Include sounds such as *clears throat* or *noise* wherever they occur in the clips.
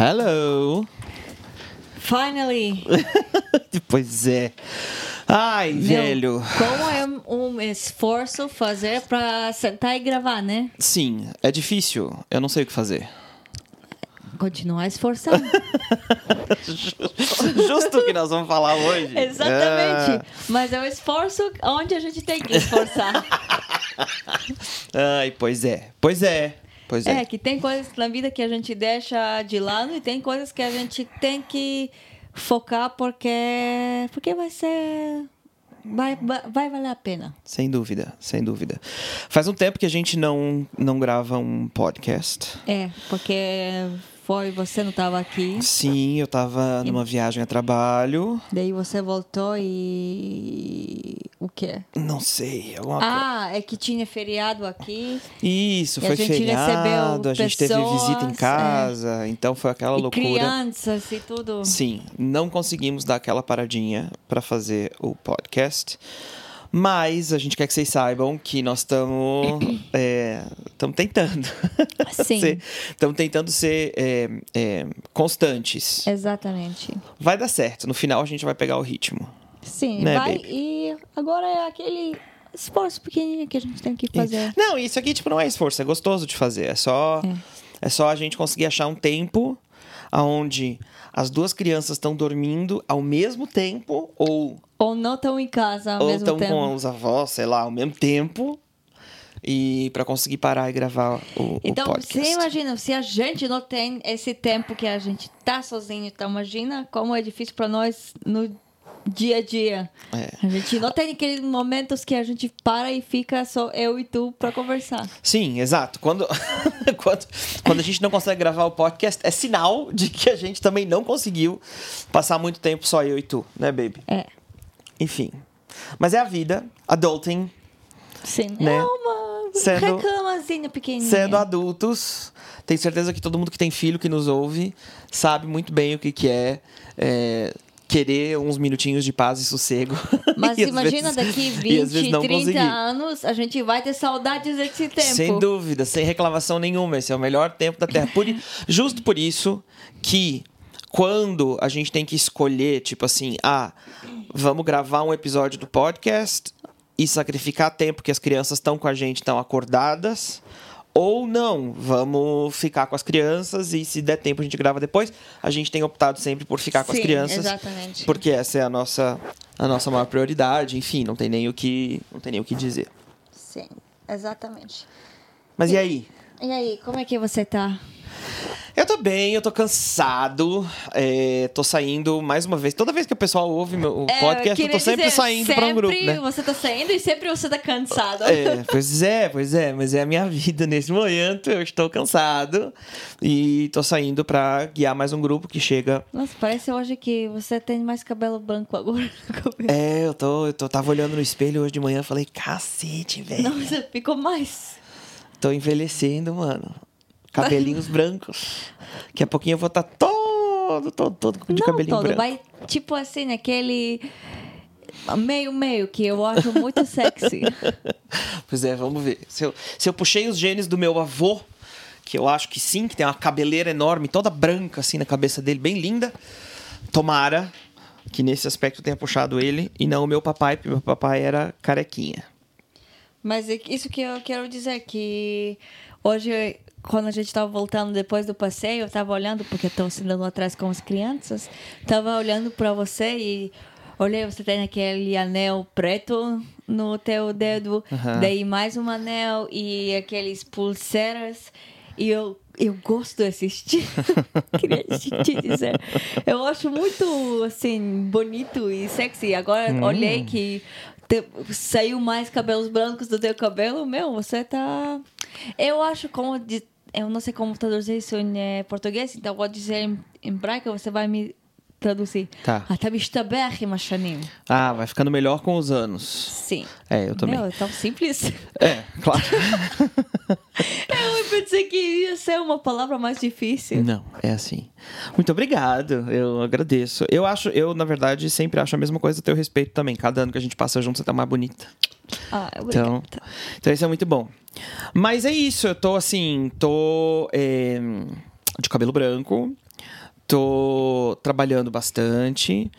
Hello! Finally! *laughs* pois é. Ai, Meu, velho. Como é um esforço fazer pra sentar e gravar, né? Sim, é difícil. Eu não sei o que fazer. Continuar esforçando. *laughs* Justo o que nós vamos falar hoje. Exatamente. Mas é um esforço onde a gente tem que esforçar. *laughs* Ai, pois é. Pois é. Pois é. É, que tem coisas na vida que a gente deixa de lado e tem coisas que a gente tem que focar porque porque vai ser vai, vai, vai valer a pena. Sem dúvida, sem dúvida. Faz um tempo que a gente não, não grava um podcast. É, porque foi você não estava aqui, Sim, eu tava numa viagem a trabalho. daí você voltou e o quê? Não sei, alguma coisa. Ah, é que tinha feriado aqui. Isso, a foi gente feriado, a gente teve visita em pessoas, casa, então foi aquela e loucura. crianças e tudo. Sim, não conseguimos dar aquela paradinha para fazer o podcast. Mas a gente quer que vocês saibam que nós estamos *coughs* estamos tentando. Sim. *laughs* Estamos tentando ser é, é, constantes. Exatamente. Vai dar certo. No final a gente vai pegar o ritmo. Sim, Né, vai baby? e agora é aquele esforço pequenininho que a gente tem que fazer. Não, isso aqui tipo não é esforço, é gostoso de fazer. É só é, só a gente conseguir achar um tempo aonde as duas crianças estão dormindo ao mesmo tempo ou Ou não estão em casa ao ou mesmo estão tempo. com os avós, sei lá, ao mesmo tempo. E para conseguir parar e gravar o, Então, o podcast. você imagina, se a gente não tem esse tempo que a gente tá sozinho, então imagina como é difícil para nós no dia a dia. É. A gente não tem aqueles momentos que a gente para e fica só eu e tu para conversar. Sim, exato. Quando, *laughs* quando, quando a gente não consegue gravar o podcast, é sinal de que a gente também não conseguiu passar muito tempo só eu e tu, né, baby? É. Enfim. Mas é a vida, adulting, Sim. Né? É uma Sendo- reclamazinha pequenininha. sendo adultos. Tenho certeza que todo mundo que tem filho que nos ouve sabe muito bem o que, que é, é, querer uns minutinhos de paz e sossego. *laughs* Mas E imagina vezes- *laughs* daqui e às 20, vezes não 30 conseguir. anos, a gente vai ter saudades desse tempo. Sem dúvida, sem reclamação nenhuma. Esse é o melhor tempo da Terra. Por *laughs* justo por isso que quando a gente tem que escolher, tipo assim, ah, vamos gravar um episódio do podcast e sacrificar tempo que as crianças estão com a gente, estão acordadas. Ou não, vamos ficar com as crianças e se der tempo a gente grava depois. A gente tem optado sempre por ficar com as crianças. exatamente. Porque essa é a nossa, a nossa maior prioridade. Enfim, não tem nem o que, não tem nem o que dizer. Sim, exatamente. Mas e aí? E aí, como é que você tá? Eu tô bem, eu tô cansado. é, tô saindo mais uma vez. Toda vez que o pessoal ouve meu o podcast, eu queria tô sempre dizer, saindo pra um grupo, sempre né? você tá saindo e sempre você tá cansado. É, pois é, pois é, mas é a minha vida nesse momento. Eu estou cansado e tô saindo pra guiar mais um grupo que chega. Nossa, parece hoje que você tem mais cabelo branco agora. *laughs* É, eu tô, eu tô, tava olhando no espelho hoje de manhã e falei, cacete, velho. Nossa, ficou mais. Tô envelhecendo, mano. Cabelinhos brancos. Daqui a pouquinho eu vou estar todo, todo, todo de Não cabelinho todo, branco. vai tipo assim, aquele meio-meio que eu acho muito sexy. *laughs* Pois é, vamos ver. Se eu, se eu puxei os genes do meu avô, que eu acho que sim, que tem uma cabeleira enorme, toda branca assim na cabeça dele, bem linda. Tomara que nesse aspecto tenha puxado ele e não o meu papai, porque meu papai era carequinha. Mas é isso que eu quero dizer, que hoje, quando a gente estava voltando depois do passeio, eu estava olhando, porque estou sentando atrás com as crianças, estava olhando para você e olhei, você tem aquele anel preto no teu dedo, Aham. daí mais um anel e aqueles pulseiras, e eu... Eu gosto desse estilo, *laughs* queria te dizer. Eu acho muito, assim, bonito e sexy. Agora, Hum. olhei que te- saiu mais cabelos brancos do teu cabelo, meu, você tá. Eu acho como. de- Eu não sei como traduzir isso em eh, português, então vou dizer em, em hebraico, você vai me traduzir. Assim. Tá. Ah, tá Até Mishtaber Mashanim. Ah, vai ficando melhor com os anos. Sim. É, eu também. Meu, é tão simples. É, claro. *laughs* É, eu pensei que ia ser uma palavra mais difícil. Não, é assim. Muito obrigado, eu agradeço. Eu acho, eu, na verdade, sempre acho a mesma coisa a teu respeito também. Cada ano que a gente passa junto, você tá mais bonita. Ah, obrigada. então, então isso é muito bom. Mas é isso, eu tô assim, tô é, de cabelo branco. Tô trabalhando bastante.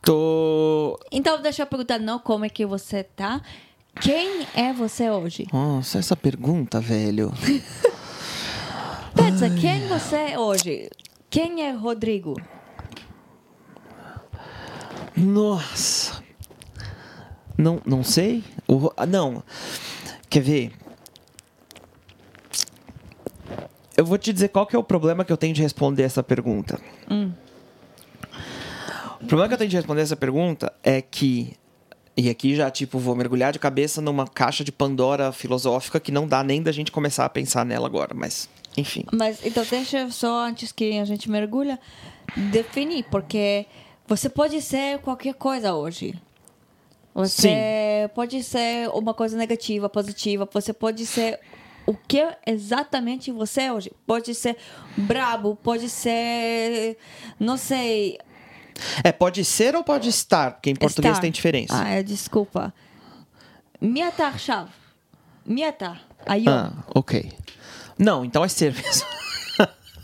Tô. Então, deixa eu perguntar não como é que você tá. Quem é você hoje? Nossa, essa pergunta, velho. *laughs* Pensa, quem você é hoje? Quem é Rodrigo? Nossa. Não, não sei. O, ah, não. Quer ver? Eu vou te dizer qual que é o problema que eu tenho de responder essa pergunta. O problema que eu tenho de responder essa pergunta é que. E aqui já, tipo, vou mergulhar de cabeça numa caixa de Pandora filosófica que não dá nem da gente começar a pensar nela agora, mas. Enfim. Mas então deixa eu só antes que a gente mergulha definir, porque você pode ser qualquer coisa hoje. Você pode ser uma coisa negativa, positiva. Você pode ser o que exatamente você é hoje. Pode ser brabo, pode ser. Não sei. É, pode ser ou pode estar, porque em português estar. tem diferença. Ah, é, desculpa. Miatar, chave. Miatar. Aí Ah, ok. Não, então é ser mesmo.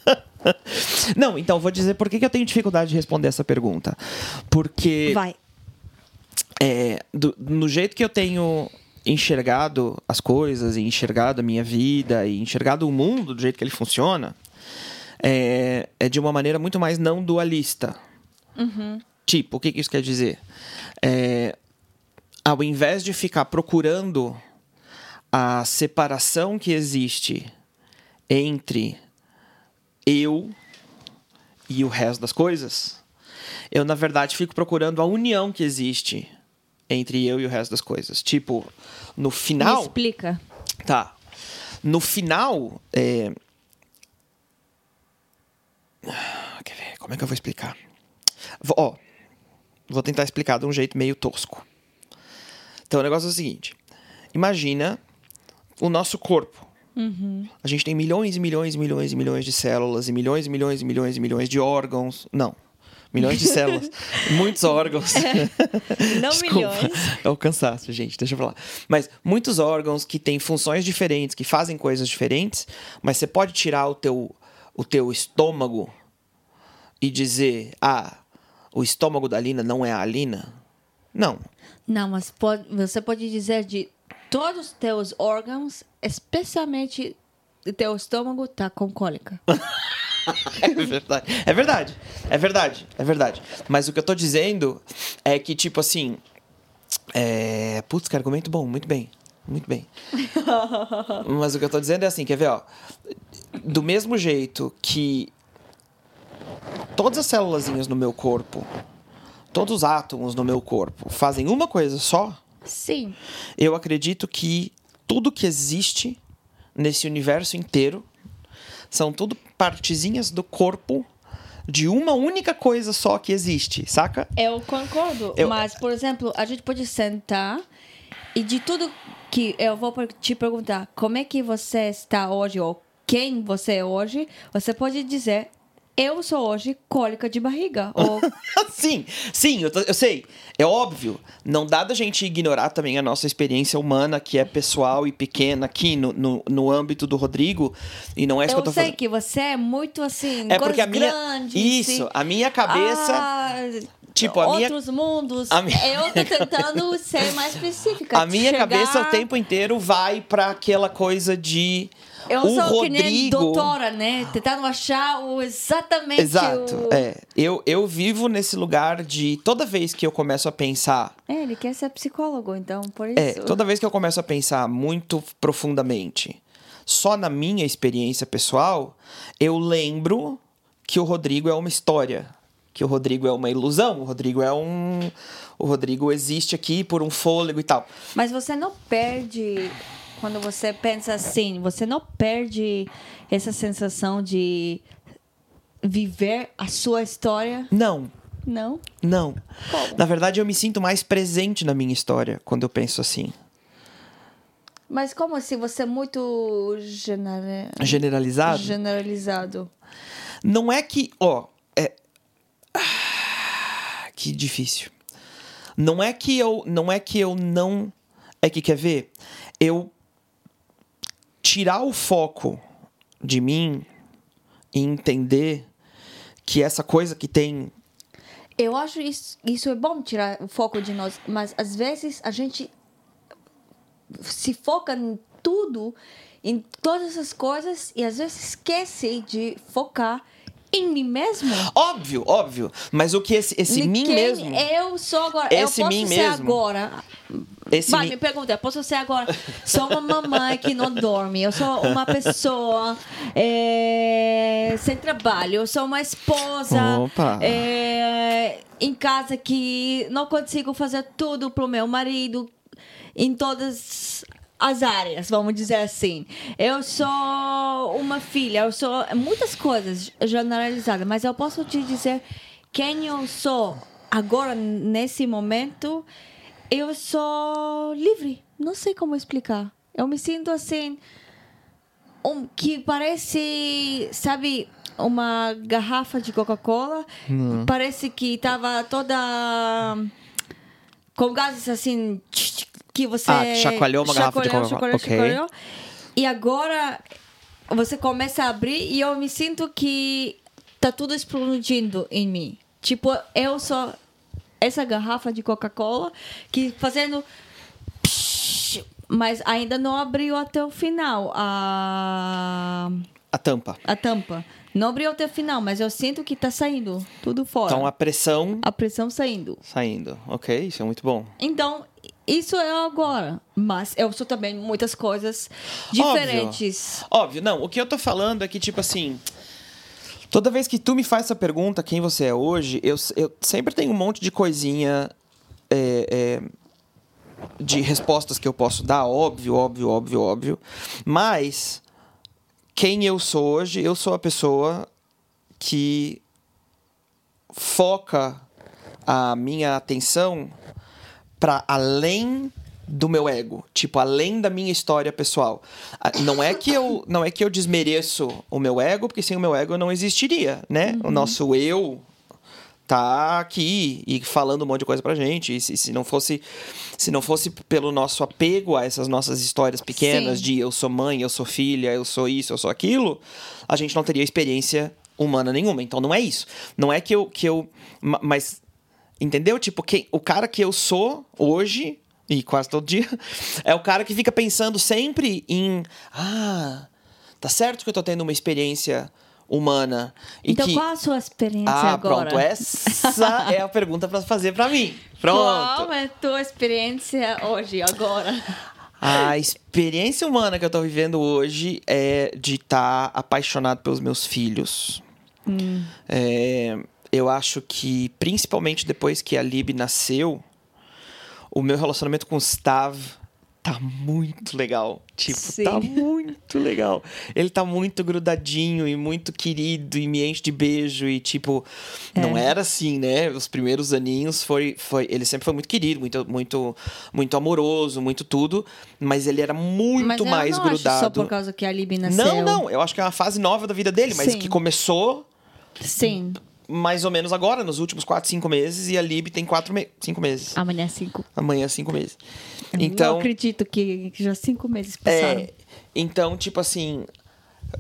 *laughs* Não, então vou dizer por que, que eu tenho dificuldade de responder essa pergunta. Porque. Vai. É, do, no jeito que eu tenho enxergado as coisas, e enxergado a minha vida, e enxergado o mundo do jeito que ele funciona, é, é de uma maneira muito mais não dualista. Tipo, o que, que isso quer dizer? É, ao invés de ficar procurando a separação que existe entre eu e o resto das coisas, eu na verdade fico procurando a união que existe entre eu e o resto das coisas. Tipo, no Me final. explica. Tá. No final, é... Quer ver? Como é que eu vou explicar? Vou- Ó, vou tentar explicar de um jeito meio tosco. Então, o negócio é o seguinte. Imagina o nosso corpo. A gente tem milhões e milhões e milhões e milhões de células e milhões e milhões e milhões e milhões de órgãos. Não. Milhões de *laughs* células. muitos órgãos. *laughs* Não Desculpa. milhões. É o cansaço, gente, deixa eu falar. Mas muitos órgãos que têm funções diferentes, que fazem coisas diferentes, mas você pode tirar o teu, o teu estômago e dizer, ah, o estômago da Lina não é a Lina? Não. Não, mas pode, você pode dizer de todos os teus órgãos, especialmente o teu estômago, tá com cólica. *laughs* *laughs* É verdade. É verdade. É verdade. É verdade. Mas o que eu tô dizendo é que, tipo assim. É... Putz, que argumento bom. Muito bem. Muito bem. *laughs* Mas o que eu tô dizendo é assim, quer ver, ó? Do mesmo jeito que todas as célulazinhas no meu corpo, todos os átomos no meu corpo fazem uma coisa só, Sim. eu acredito que tudo que existe nesse universo inteiro são tudo partezinhas do corpo de uma única coisa só que existe, saca? Eu concordo, Eu- mas, por exemplo, a gente pode sentar e de tudo que eu vou te perguntar, como é que você está hoje ou quem você é hoje, você pode dizer, eu sou hoje cólica de barriga. Ou, *laughs* sim, sim, eu, eu sei. É óbvio. Não dá da gente ignorar também a nossa experiência humana, que é pessoal e pequena aqui no, no, no âmbito do Rodrigo. E não é isso que eu eu tô sei falando. que você é muito assim, É porque a minha. grandes. Isso, e- a minha cabeça. Ah, tipo, a minha- outros mundos. a minha- Eu tô tentando ser mais *laughs* específica. A minha chegar- cabeça o tempo inteiro vai pra aquela coisa de. Eu o sou que nem Rodrigo. doutora, né? Tentando achar o exatamente Exato, o... é. Eu, eu vivo nesse lugar de toda vez que eu começo a pensar. É, ele quer ser psicólogo, então, por isso. É, toda vez que eu começo a pensar muito profundamente só na minha experiência pessoal, eu lembro que o Rodrigo é uma história. Que o Rodrigo é uma ilusão, o Rodrigo é um. O Rodrigo existe aqui por um fôlego e tal. Mas você não perde, quando você pensa assim, você não perde essa sensação de viver a sua história? Não, Não? não. Como? Na verdade, eu me sinto mais presente na minha história quando eu penso assim. Mas como assim? Você é muito genera... Generalizado? generalizado. Não é que, ó, é Ah, *sighs* que difícil. Não é que eu, não é que eu não é que quer ver? Eu tirar o foco de mim e entender que essa coisa que tem. Eu acho isso, isso é bom tirar o foco de nós, mas às vezes a gente se foca em tudo, em todas essas coisas e às vezes esquece de focar em mim mesmo. Óbvio, óbvio. Mas o que esse, esse mim mesmo. Eu sou agora. Esse eu posso mim ser mesmo. agora. Esse Vai, mim- me pergunta, posso ser agora. Sou uma mamãe que não dorme. Eu sou uma pessoa é, sem trabalho. Eu sou uma esposa é, em casa que não consigo fazer tudo pro meu marido em todas as áreas, vamos dizer assim. Eu sou uma filha, eu sou muitas coisas generalizadas, mas eu posso te dizer quem eu sou agora, nesse momento. Eu sou livre. Não sei como explicar. Eu me sinto assim. Um, que parece, sabe, uma garrafa de Coca-Cola. Parece que estava toda com gases assim que você Ah, chacoalhou uma garrafa de chacoalhou, Coca-Cola. chacoalhou, Ok. chacoalhou. E agora você começa a abrir e eu me sinto que tá tudo explodindo em mim. Tipo, eu sou essa garrafa de Coca-Cola que fazendo mas ainda não abriu até o final a A tampa. a tampa. Não abriu até o final, mas eu sinto que tá saindo tudo fora. Então a pressão a pressão saindo. saindo. Ok, isso é muito bom. Então, isso é agora. Mas eu sou também muitas coisas diferentes. Óbvio. Óbvio, não. O que eu tô falando é que, tipo assim. Toda vez que tu me faz essa pergunta, quem você é hoje, eu, eu sempre tenho um monte de coisinha. é, é, de respostas que eu posso dar, óbvio, óbvio, óbvio, óbvio. Mas. Quem eu sou hoje, eu sou a pessoa que foca a minha atenção para além do meu ego, tipo além da minha história pessoal. Ah, Não é que eu não é que eu desmereço o meu ego, porque sem o meu ego eu não existiria, né? O nosso eu tá aqui e falando um monte de coisa pra gente. E se, se não fosse se não fosse pelo nosso apego a essas nossas histórias pequenas Sim. de eu sou mãe, eu sou filha, eu sou isso, eu sou aquilo, a gente não teria experiência humana nenhuma. Então não é isso. Não é que eu que eu ma- mas entendeu? Tipo, quem, o cara que eu sou hoje e quase todo dia é o cara que fica pensando sempre em ah, tá certo que eu tô tendo uma experiência humana e Então, que qual a sua experiência ah, agora? pronto. Essa *laughs* é a pergunta pra fazer pra mim. Pronto. Qual é a tua experiência hoje, agora? A experiência humana que eu tô vivendo hoje é de estar apaixonado pelos meus filhos. É, eu acho que, principalmente depois que a Lib nasceu, o meu relacionamento com o Stav tá muito legal. Tipo, Sim. tá muito legal. Ele tá muito grudadinho e muito querido e me enche de beijo e tipo, não era assim, né? Os primeiros aninhos foi foi, ele sempre foi muito querido, muito muito muito amoroso, muito tudo, mas ele era muito mas eu mais não acho grudado. só por causa que a Libby nasceu. Não, não, eu acho que é uma fase nova da vida dele, mas Sim. que começou Sim. Mais ou menos agora, nos últimos 4, 5 meses, e a Lib tem 4 me 5 meses. Amanhã é cinco. Amanhã, 5 meses. Eu Então, não acredito que, já cinco meses passaram. é, então, tipo assim,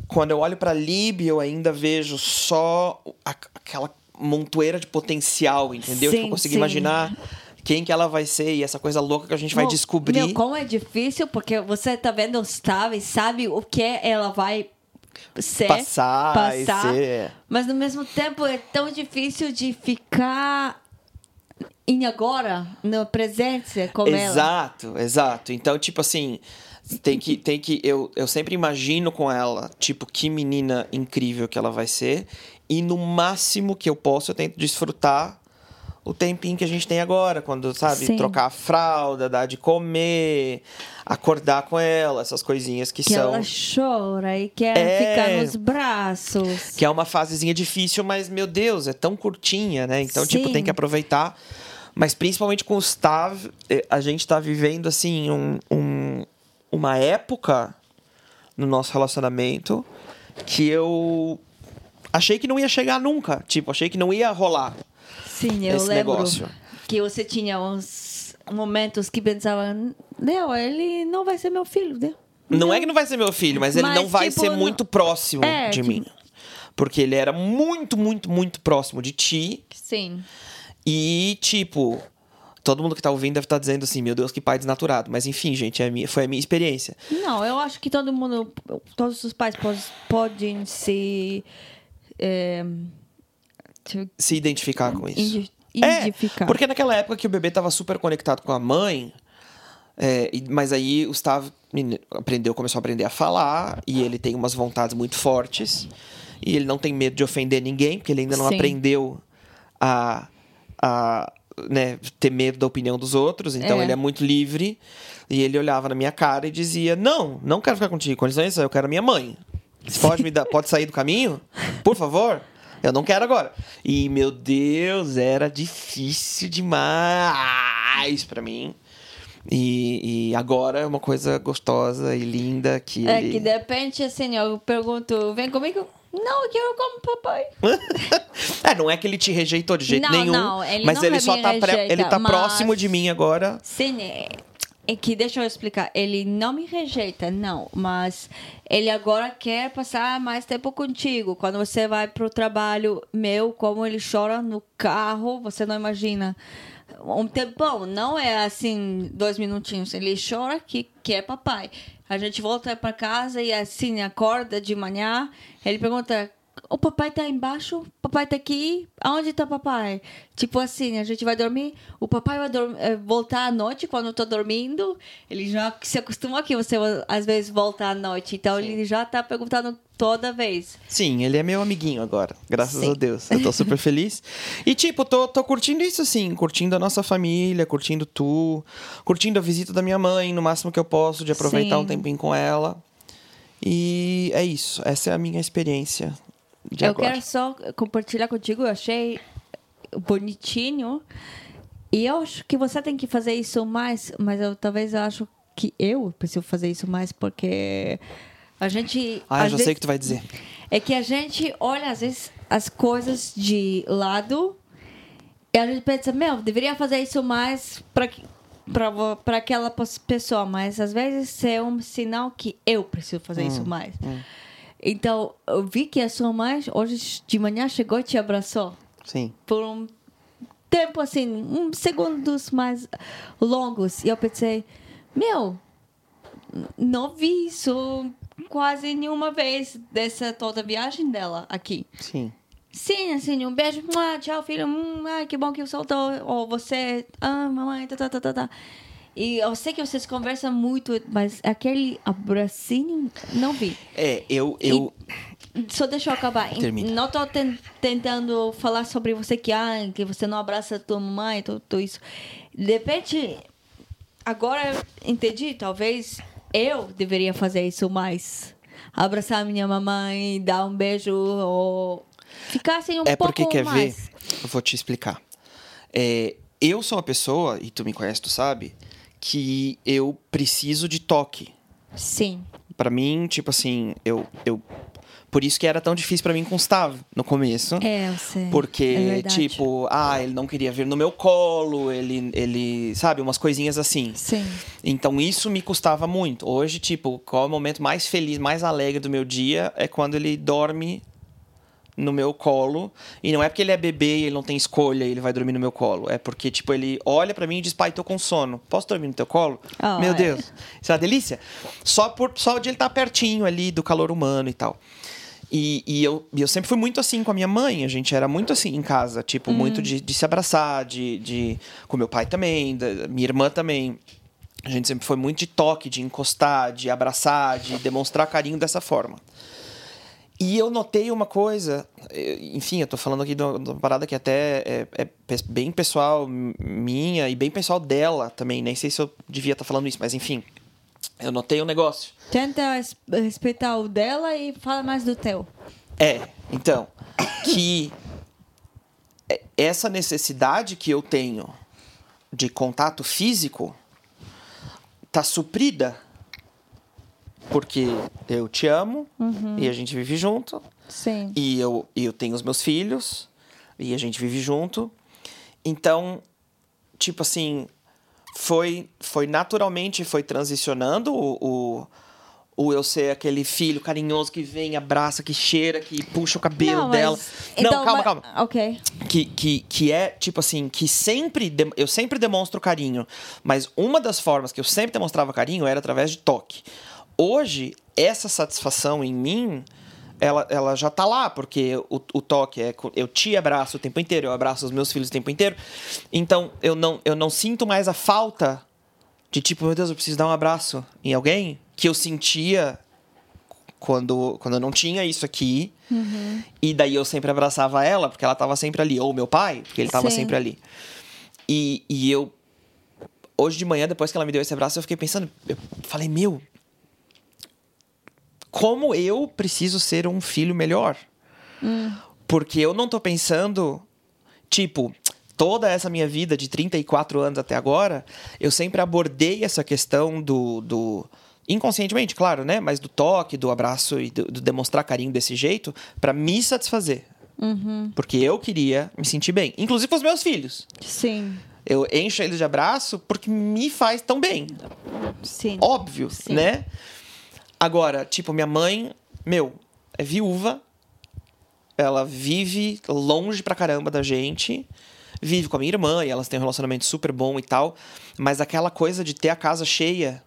quando eu olho pra Lib, eu ainda vejo só a- aquela montoeira de potencial, entendeu? Sim, tipo, eu consigo sim. imaginar quem que ela vai ser e essa coisa louca que a gente vai descobrir. Meu, como é difícil, porque você tá vendo os e sabe o que ela vai ser. Passar passar, ser. Mas no mesmo tempo é tão difícil de ficar em agora, na presença com ela. Exato, exato. Então, tipo assim, tem que, tem que. Eu, eu sempre imagino com ela, tipo, que menina incrível que ela vai ser. E no máximo que eu posso, eu tento desfrutar o tempinho que a gente tem agora. Quando, sabe, Sim. trocar a fralda, dar de comer, acordar com ela, essas coisinhas que, Que são. ela chora e quer É. ficar nos braços. Que é uma fasezinha difícil, mas, meu Deus, é tão curtinha, né? Então, tipo, Sim. tem que aproveitar. Mas principalmente com o Stav, eh, a gente tá vivendo, assim, um, um- uma época no nosso relacionamento que eu achei que não ia chegar nunca. Tipo, achei que não ia rolar. Sim, eu esse lembro negócio. que você tinha uns momentos que pensava, não, ele não vai ser meu filho, né? Não é que não vai ser meu filho, mas ele Mas, não vai tipo, ser não- muito próximo É, de tipo- mim. Porque ele era muito, muito, muito próximo de ti. Sim. E, tipo, todo mundo que tá ouvindo deve estar dizendo assim, meu Deus, que pai desnaturado. Mas enfim, gente, é a minha, foi a minha experiência. Não, eu acho que todo mundo, todos os pais pod- podem se. É, Se identificar com isso. É, porque naquela época que o bebê tava super conectado com a mãe, é, mas aí o Gustavo aprendeu, começou a aprender a falar, e ele tem umas vontades muito fortes, e ele não tem medo de ofender ninguém, porque ele ainda não Sim. aprendeu a, a né, ter medo da opinião dos outros, então É. ele é muito livre, e ele olhava na minha cara e dizia, não, não quero ficar contigo, com licença, eu quero a minha mãe. Você pode me dar, pode sair do caminho? Por favor? Eu não quero agora. E, meu Deus, era difícil demais pra mim. E, e agora é uma coisa gostosa e linda que É ele... que de repente, assim, eu pergunto, vem comigo? Não, eu quero como papai. *laughs* é, não é que ele te rejeitou de jeito Não, nenhum. não, ele mas não ele só tá, pré- rejeita, ele tá mas- próximo de mim agora. Sim, é, é que deixa eu explicar. Ele não me rejeita, não, mas ele agora quer passar mais tempo contigo. Quando você vai pro trabalho meu, como ele chora no carro, você não imagina. Um tempão, não é assim, dois minutinhos. Ele chora que quer papai. A gente volta para casa e assim, acorda de manhã. Ele pergunta: o papai tá embaixo, o papai tá aqui, aonde tá papai? Tipo assim, a gente vai dormir, o papai vai eh, voltar à noite quando eu tô dormindo, ele já se acostumou que você às vezes volta à noite, então ele já tá perguntando toda vez. Sim, ele é meu amiguinho agora, graças Sim. a Deus. Eu tô super feliz. E, tipo, tô, tô curtindo isso, assim, curtindo a nossa família, curtindo tu, curtindo a visita da minha mãe, no máximo que eu posso, de aproveitar Sim. um tempinho com ela. E é isso, essa é a minha experiência eu agora. quero só compartilhar contigo, eu achei bonitinho. E eu acho que você tem que fazer isso mais, mas eu talvez eu acho que eu preciso fazer isso mais porque a gente Ah, eu já vezes- sei o que tu vai dizer. É que a gente olha, às vezes, as coisas de lado e a gente pensa, meu, deveria fazer isso mais para aquela pos- pessoa, mas às vezes é um sinal que eu preciso fazer isso mais. Então, eu vi que a sua mãe hoje de manhã chegou e te abraçou Sim. por um tempo assim, um segundos mais longos. E eu pensei, meu, não vi isso quase nenhuma vez dessa toda viagem dela aqui. Sim. Sim, assim, um beijo, tchau, filho, ai, que bom que soltou, ou você, ah, mamãe, tá, tá, tá, tá, tá. E eu sei que vocês conversam muito, mas aquele abracinho, não vi. É, eu. eu... Só deixa eu acabar. Termina. Não tô ten- tentando falar sobre você que, ah, que você não abraça a tua mãe, tudo, tudo isso. De repente, agora entendi, talvez eu deveria fazer isso mais. Abraçar a minha mamãe, dar um beijo, ou ficar assim um É pouco porque quer mais. ver? Eu vou te explicar. É, eu sou uma pessoa, e tu me conhece, tu sabe, que eu preciso de toque. Sim. Pra mim, tipo assim, eu, eu. Por isso que era tão difícil pra mim com o Gustavo no começo. É, eu sei. Porque, É tipo, ah, ele não queria vir no meu colo, ele, ele, sabe, umas coisinhas assim. Sim. Então isso me custava muito. Hoje, tipo, qual é o momento mais feliz, mais alegre do meu dia é quando ele dorme no meu colo. E não é porque ele é bebê e ele não tem escolha e ele vai dormir no meu colo. É porque, tipo, ele olha pra mim e diz, pai, tô com sono. Posso dormir no teu colo? Ah, meu é. Deus. Isso é uma delícia. Só, por, só de ele estar pertinho ali do calor humano e tal. E, e eu, eu sempre fui muito assim com a minha mãe. A gente era muito assim em casa. Tipo, muito de, de se abraçar, de, de... Com meu pai também, da, minha irmã também. A gente sempre foi muito de toque, de encostar, de abraçar, de demonstrar carinho dessa forma. E eu notei uma coisa, enfim, eu tô falando aqui de uma, parada que até é, é bem pessoal minha e bem pessoal dela também. Nem sei se eu devia estar falando isso, mas enfim. Eu notei um negócio. Tenta res- respeitar o dela e fala mais do teu. É, então, que é- essa necessidade que eu tenho de contato físico tá suprida porque eu te amo e a gente vive junto Sim. e eu, eu tenho os meus filhos e a gente vive junto. Então, tipo assim, foi, foi naturalmente, foi transicionando o, o, ou eu ser aquele filho carinhoso que vem, abraça, que cheira, que puxa o cabelo Não, mas- dela. então, não, calma, mas- calma. Ok. Que, que, que é, tipo assim, que sempre. de- Eu sempre demonstro carinho. Mas uma das formas que eu sempre demonstrava carinho era através de toque. Hoje, essa satisfação em mim. Ela, ela já tá lá, porque o, o toque é. Eu te abraço o tempo inteiro, eu abraço os meus filhos o tempo inteiro. Então, eu não, eu não sinto mais a falta de tipo, meu Deus, eu preciso dar um abraço em alguém que eu sentia quando, quando eu não tinha isso aqui. E daí eu sempre abraçava ela, porque ela tava sempre ali. Ou meu pai, porque ele tava Sim. sempre ali. E, e eu. Hoje de manhã, depois que ela me deu esse abraço, eu fiquei pensando. Eu falei, meu. Como eu preciso ser um filho melhor? Porque eu não tô pensando. Tipo, toda essa minha vida de 34 anos até agora, eu sempre abordei essa questão do. do inconscientemente, claro, né? Mas do toque, do abraço e do, do demonstrar carinho desse jeito pra me satisfazer. Porque eu queria me sentir bem. Inclusive com os meus filhos. Sim. Eu encho eles de abraço porque me faz tão bem. Sim. Óbvio, Sim. né? Agora, tipo, minha mãe, meu, é viúva. Ela vive longe pra caramba da gente. Vive com a minha irmã e elas têm um relacionamento super bom e tal. Mas aquela coisa de ter a casa cheia,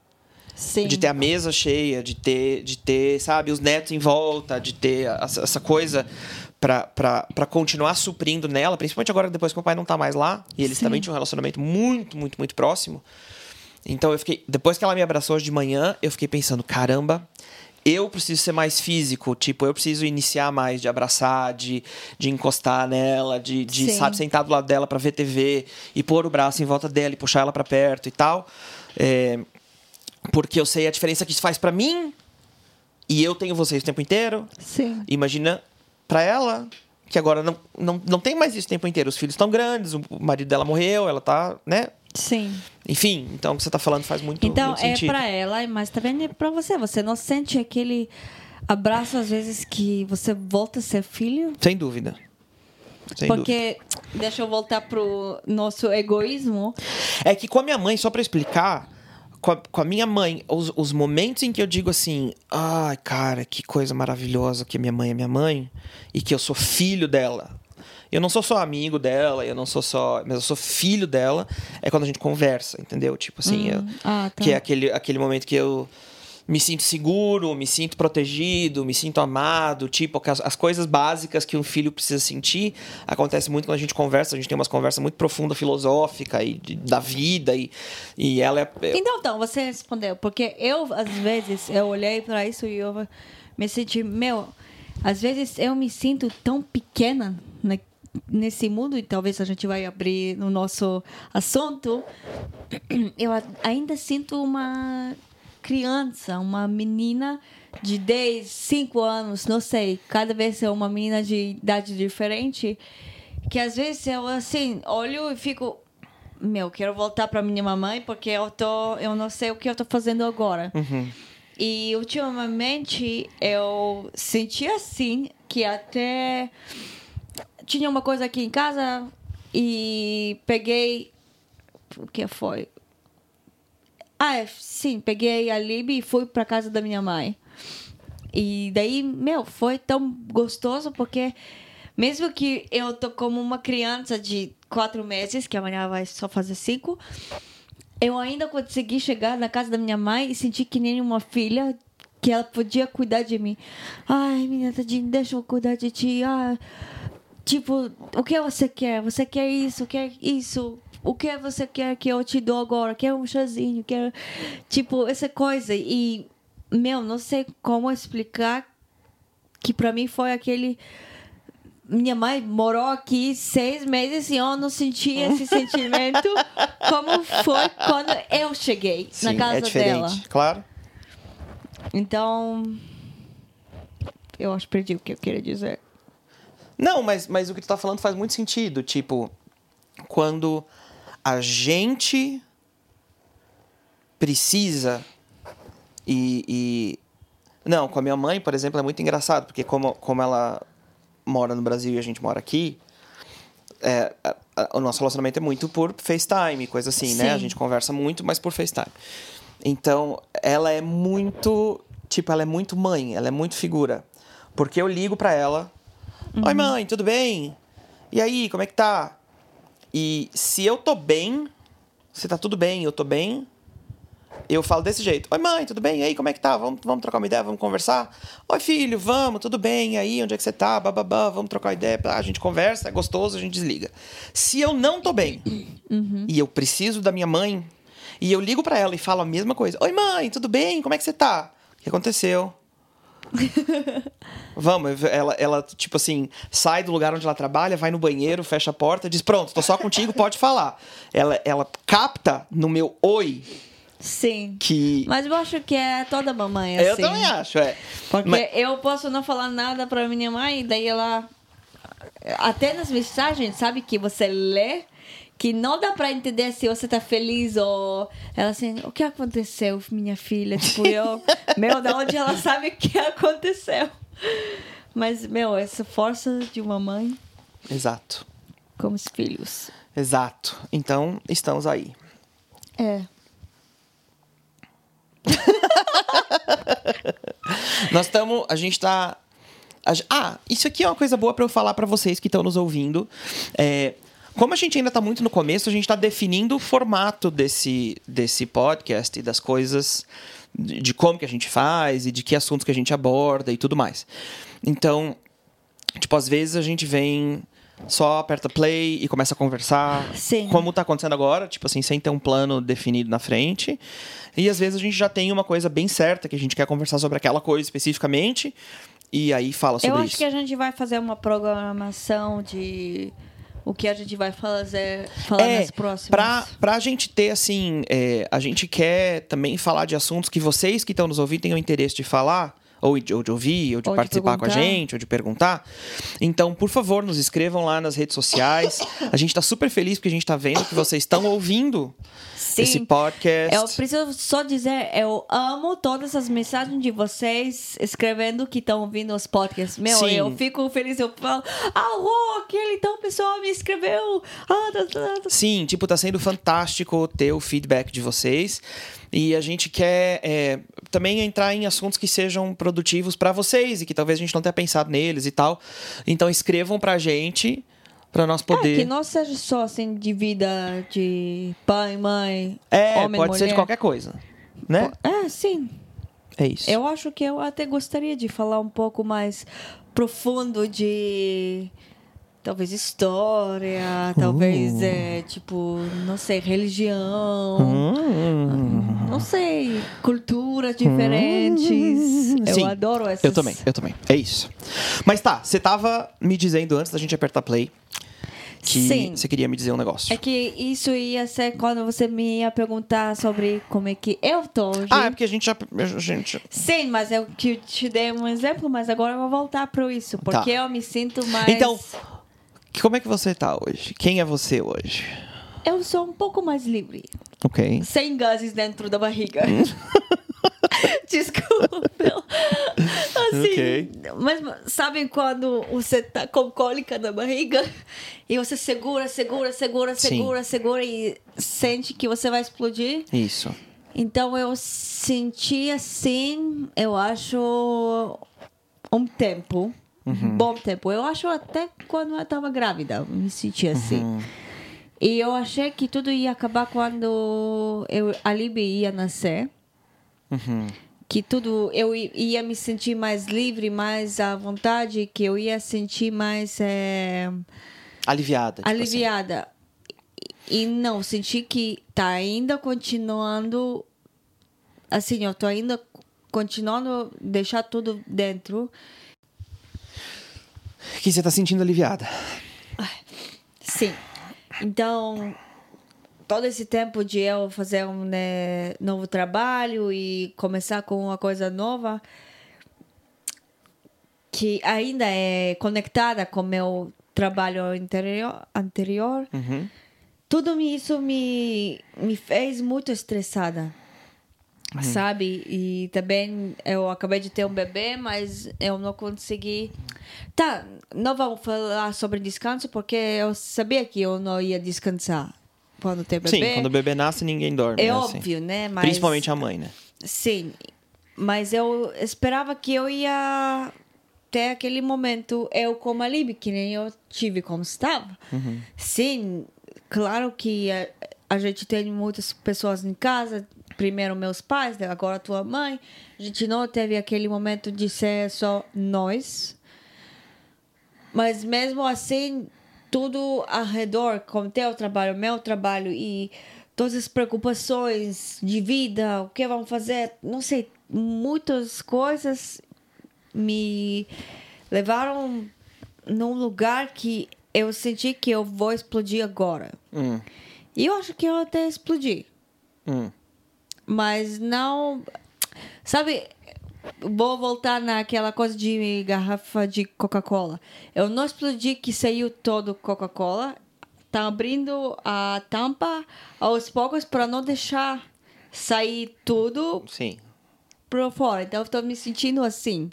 Sim. de ter a mesa cheia, de ter, de ter, sabe, os netos em volta, de ter essa, coisa pra continuar suprindo nela, principalmente agora depois que o pai não tá mais lá, e eles Sim. também tinham um relacionamento muito, muito, muito próximo. Então eu fiquei. Depois que ela me abraçou hoje de manhã, eu fiquei pensando, caramba. Eu preciso ser mais físico, tipo, eu preciso iniciar mais de abraçar, de, de encostar nela, de, de Sim. sabe, sentar do lado dela pra ver TV e pôr o braço em volta dela e puxar ela pra perto e tal. É, porque eu sei a diferença que isso faz pra mim e eu tenho vocês o tempo inteiro. Sim. Imagina pra ela, que agora não, não, não tem mais isso o tempo inteiro. Os filhos estão grandes, o marido dela morreu, ela tá, né? Sim. Enfim, então o que você tá falando faz muito, Então, muito é sentido. pra ela, mas também é pra você. Você não sente aquele abraço, às vezes, que você volta a ser filho? Sem dúvida. Sem dúvida. Porque, deixa eu voltar pro nosso egoísmo. É que com a minha mãe, só pra explicar, com a, com a minha mãe, os, os momentos em que eu digo assim, ai, cara, que coisa maravilhosa que a minha mãe é minha mãe e que eu sou filho dela. Eu não sou só amigo dela, eu não sou só. Mas eu sou filho dela. É quando a gente conversa, entendeu? Tipo assim, eu- Ah, tá. que é aquele, aquele momento que eu me sinto seguro, me sinto protegido, me sinto amado, tipo, as, as coisas básicas que um filho precisa sentir, acontece muito quando a gente conversa, a gente tem umas conversas muito profunda, filosófica e de- da vida e, e ela é Então, então, você respondeu. Porque eu, às vezes, eu olhei para isso e eu me senti, meu, às vezes eu me sinto tão pequena né, nesse mundo, e talvez a gente vai abrir no nosso assunto. *clears throat* Eu ainda sinto uma criança, uma menina de 10, 5 anos, não sei, cada vez é uma menina de idade diferente, que às vezes eu assim, olho e fico, meu, quero voltar para minha mamãe porque eu tô, eu não sei o que eu tô fazendo agora. E ultimamente eu senti assim que até tinha uma coisa aqui em casa e peguei o que foi? Ah, é, sim, peguei a Lib e fui para casa da minha mãe. E daí, meu, foi tão gostoso porque mesmo que eu tô como uma criança de quatro meses, que amanhã vai só fazer cinco, eu ainda consegui chegar na casa da minha mãe e sentir que nem uma filha que ela podia cuidar de mim. Ai, menina, tadinha, deixa eu cuidar de ti. Ah, tipo, o que você quer? Você quer isso? Quer isso? O que você quer que eu te dou agora? Quer um chazinho? Quer tipo essa coisa e meu, não sei como explicar que para mim foi aquele minha mãe morou aqui seis meses e eu não senti esse sentimento *laughs* como foi quando eu cheguei na Sim, casa é diferente, dela. claro. Então, eu acho que perdi o que eu queria dizer. Não, mas, mas o que tu tá falando faz muito sentido. Tipo, quando a gente precisa e, e- Não, com a minha mãe, por exemplo, é muito engraçado, porque como, como ela mora no Brasil e a gente mora aqui, é, a- a- o nosso relacionamento é muito por FaceTime, coisa assim, né? A Sim. gente conversa muito, mas por FaceTime. Então, ela é muito tipo, ela é muito mãe, ela é muito figura. Porque eu ligo pra ela. Oi, mãe, tudo bem? E aí, como é que tá? E se eu tô bem, se tá tudo bem, eu tô bem, eu falo desse jeito. Oi, mãe, tudo bem? E aí, como é que tá? Vamos, vamos trocar uma ideia, vamos conversar? Oi, filho, vamos, tudo bem? E aí, onde é que você tá? Bababá, vamos trocar uma ideia. A gente conversa, é gostoso, a gente desliga. Se eu não tô bem e eu preciso da minha mãe, e eu ligo pra ela e falo a mesma coisa. Oi, mãe, tudo bem? Como é que você tá? O que aconteceu? *laughs* Vamos, ela, ela, tipo assim, sai do lugar onde ela trabalha, vai no banheiro, fecha a porta, diz: Pronto, tô só contigo, pode falar. Ela, ela capta no meu oi Sim. que. Mas eu acho que é toda mamãe assim. eu também acho, é. Porque Mas- eu posso não falar nada pra minha mãe, e daí ela. Até nas mensagens, sabe, que você lê, que não dá pra entender se você tá feliz ou. Ela assim, o que aconteceu, minha filha? Tipo, eu. *laughs* meu, da onde ela sabe o que aconteceu? Mas, meu, essa força de uma mãe Exato. com os filhos. Exato. Então, estamos aí. É. *laughs* Nós estamos. A gente tá. Ah, isso aqui é uma coisa boa para eu falar para vocês que estão nos ouvindo. É, como a gente ainda tá muito no começo, a gente tá definindo o formato desse, desse podcast e das coisas. De, de como que a gente faz e de que assuntos que a gente aborda e tudo mais. Então, tipo, às vezes a gente vem. Só aperta play e começa a conversar. Sim. Como tá acontecendo agora, tipo assim, sem ter um plano definido na frente. E às vezes a gente já tem uma coisa bem certa que a gente quer conversar sobre aquela coisa especificamente. E aí fala sobre Eu acho isso. que a gente vai fazer uma programação de o que a gente vai fazer falar É, nas próximas. pra, pra gente ter, assim, é, a gente quer também falar de assuntos que vocês que estão nos ouvindo tenham interesse de falar, ou de, ou de ouvir, ou de Ou de participar com a gente, ou de perguntar. Então, por favor, nos escrevam lá nas redes sociais. A gente tá super feliz porque a gente tá vendo que vocês estão ouvindo Sim. esse podcast. Eu preciso só dizer, eu amo todas as mensagens de vocês escrevendo que estão ouvindo os podcasts. Meu, Sim. eu fico feliz, eu falo, ah, aquele tal pessoa me escreveu. Ah, tá, tá, tá. Sim, tipo, tá sendo fantástico ter o feedback de vocês. E a gente quer é, também entrar em assuntos que sejam produtivos para vocês e que talvez a gente não tenha pensado neles e tal. Então escrevam pra gente pra nós É, poder. que não seja só assim de vida de pai, mãe, É, homem, pode ser de mulher. qualquer coisa, né? É, sim. É isso. Eu acho que eu até gostaria de falar um pouco mais profundo de talvez história, talvez é tipo, não sei, religião, Hum. não sei, culturas diferentes. Eu Sim, adoro essas. Eu também, eu também. É isso. Mas tá, você tava me dizendo antes da gente apertar play que Sim. você queria me dizer um negócio. É que isso ia ser quando você me ia perguntar sobre como é que eu tô hoje. Ah, é porque a gente já. A gente... Sim, mas eu que te dei um exemplo, mas agora eu vou voltar para isso, porque eu me sinto mais. Tá. Então, como é que você tá hoje? Quem é você hoje? eu sou um pouco mais livre, Ok. sem gases dentro da barriga. *laughs* Desculpa. Bel. Assim, Ok. mas sabem quando você tá com cólica na barriga e você segura, segura, segura, Sim. segura, segura e sente que você vai explodir? Isso. Então eu senti assim, eu acho um tempo, um bom tempo. Eu acho até quando eu estava grávida, eu me senti assim. E eu achei que tudo ia acabar quando eu, a Libby ia nascer. Que tudo eu ia me sentir mais livre, mais à vontade, que eu ia sentir mais eh, Aliviada. tipo aliviada. E, e não, senti que tá ainda continuando. Assim, eu tô ainda continuando deixar tudo dentro. Que você tá sentindo aliviada. Sim. Então, todo esse tempo de eu fazer um né, novo trabalho e começar com uma coisa nova que ainda é conectada com meu trabalho anterior, anterior Uhum. tudo isso me, me fez muito estressada. Sabe? E também eu acabei de ter um bebê, mas eu não consegui. Tá, não vamos falar sobre descanso, porque eu sabia que eu não ia descansar quando ter bebê. Sim, quando o bebê nasce, ninguém dorme. É né, assim. óbvio, né? Mas, Principalmente a mãe, né? Sim. mas eu esperava que eu ia ter aquele momento eu como alívio, que nem eu tive como estava. Sim, claro que a, a gente tem muitas pessoas em casa, primeiro meus pais, agora tua mãe. A gente não teve aquele momento de ser só nós. Mas mesmo assim, tudo ao redor, como teu trabalho, meu trabalho e todas as preocupações de vida, o que vão fazer, não sei, muitas coisas me levaram num lugar que eu senti que eu vou explodir agora. Hum, E eu acho que eu até explodi. hum. Mas não. Sabe, vou voltar naquela coisa de garrafa de Coca-Cola. Eu não explodi que saiu todo Coca-Cola. Tá abrindo a tampa aos poucos para não deixar sair tudo Sim. pro fora. Então eu tô me sentindo assim.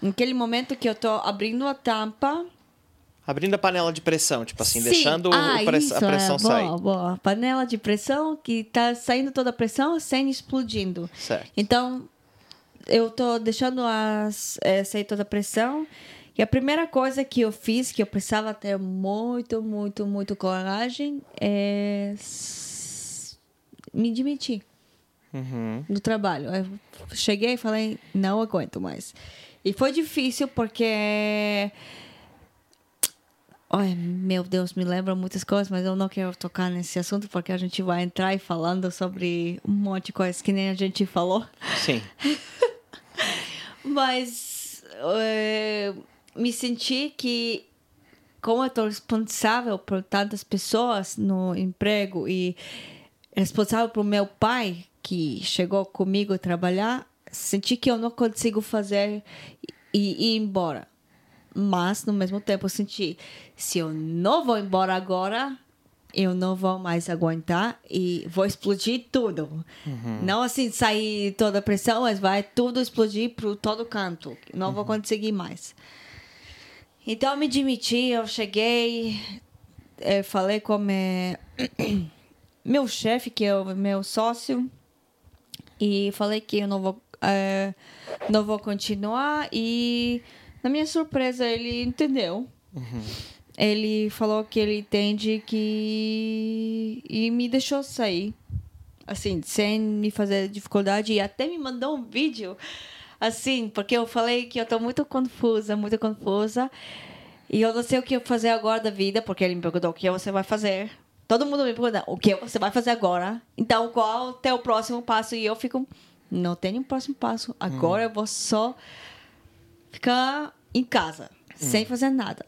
Naquele momento que eu tô abrindo a tampa. Abrindo a panela de pressão, tipo assim, Sim. deixando ah, press- isso, a pressão é, sair. Boa, boa. Panela de pressão que tá saindo toda a pressão sem explodindo. Certo. Então, eu tô deixando as, é, sair toda a pressão. E a primeira coisa que eu fiz, que eu precisava ter muito, muito, muito coragem, é me demitir Uhum. do trabalho. Eu cheguei e falei, não aguento mais. E foi difícil porque. Ai, meu Deus, me lembra muitas coisas, mas eu não quero tocar nesse assunto porque a gente vai entrar e falando sobre um monte de coisas que nem a gente falou. Sim. *laughs* Mas eh, me senti que, como eu estou responsável por tantas pessoas no emprego e responsável por meu pai, que chegou comigo trabalhar, senti que eu não consigo fazer e e ir embora. Mas, no mesmo tempo, eu senti, se eu não vou embora agora, eu não vou mais aguentar e vou explodir tudo. Não assim sair toda a pressão, mas vai tudo explodir para todo canto. Não vou conseguir mais. Então, eu me demiti, eu cheguei, eh, falei com me- *clears throat* meu chefe, que é o meu sócio, e falei que eu não vou, eh, não vou continuar e na minha surpresa ele entendeu. Ele falou que ele entende que e me deixou sair assim, sem me fazer dificuldade e até me mandou um vídeo assim, porque eu falei que eu tô muito confusa, muito confusa. E eu não sei o que fazer agora da vida, porque ele me perguntou o que você vai fazer. Todo mundo me pergunta o que você vai fazer agora. Então, qual o teu próximo passo? E eu fico, não tenho um próximo passo. Agora eu vou só ficar em casa, sem fazer nada.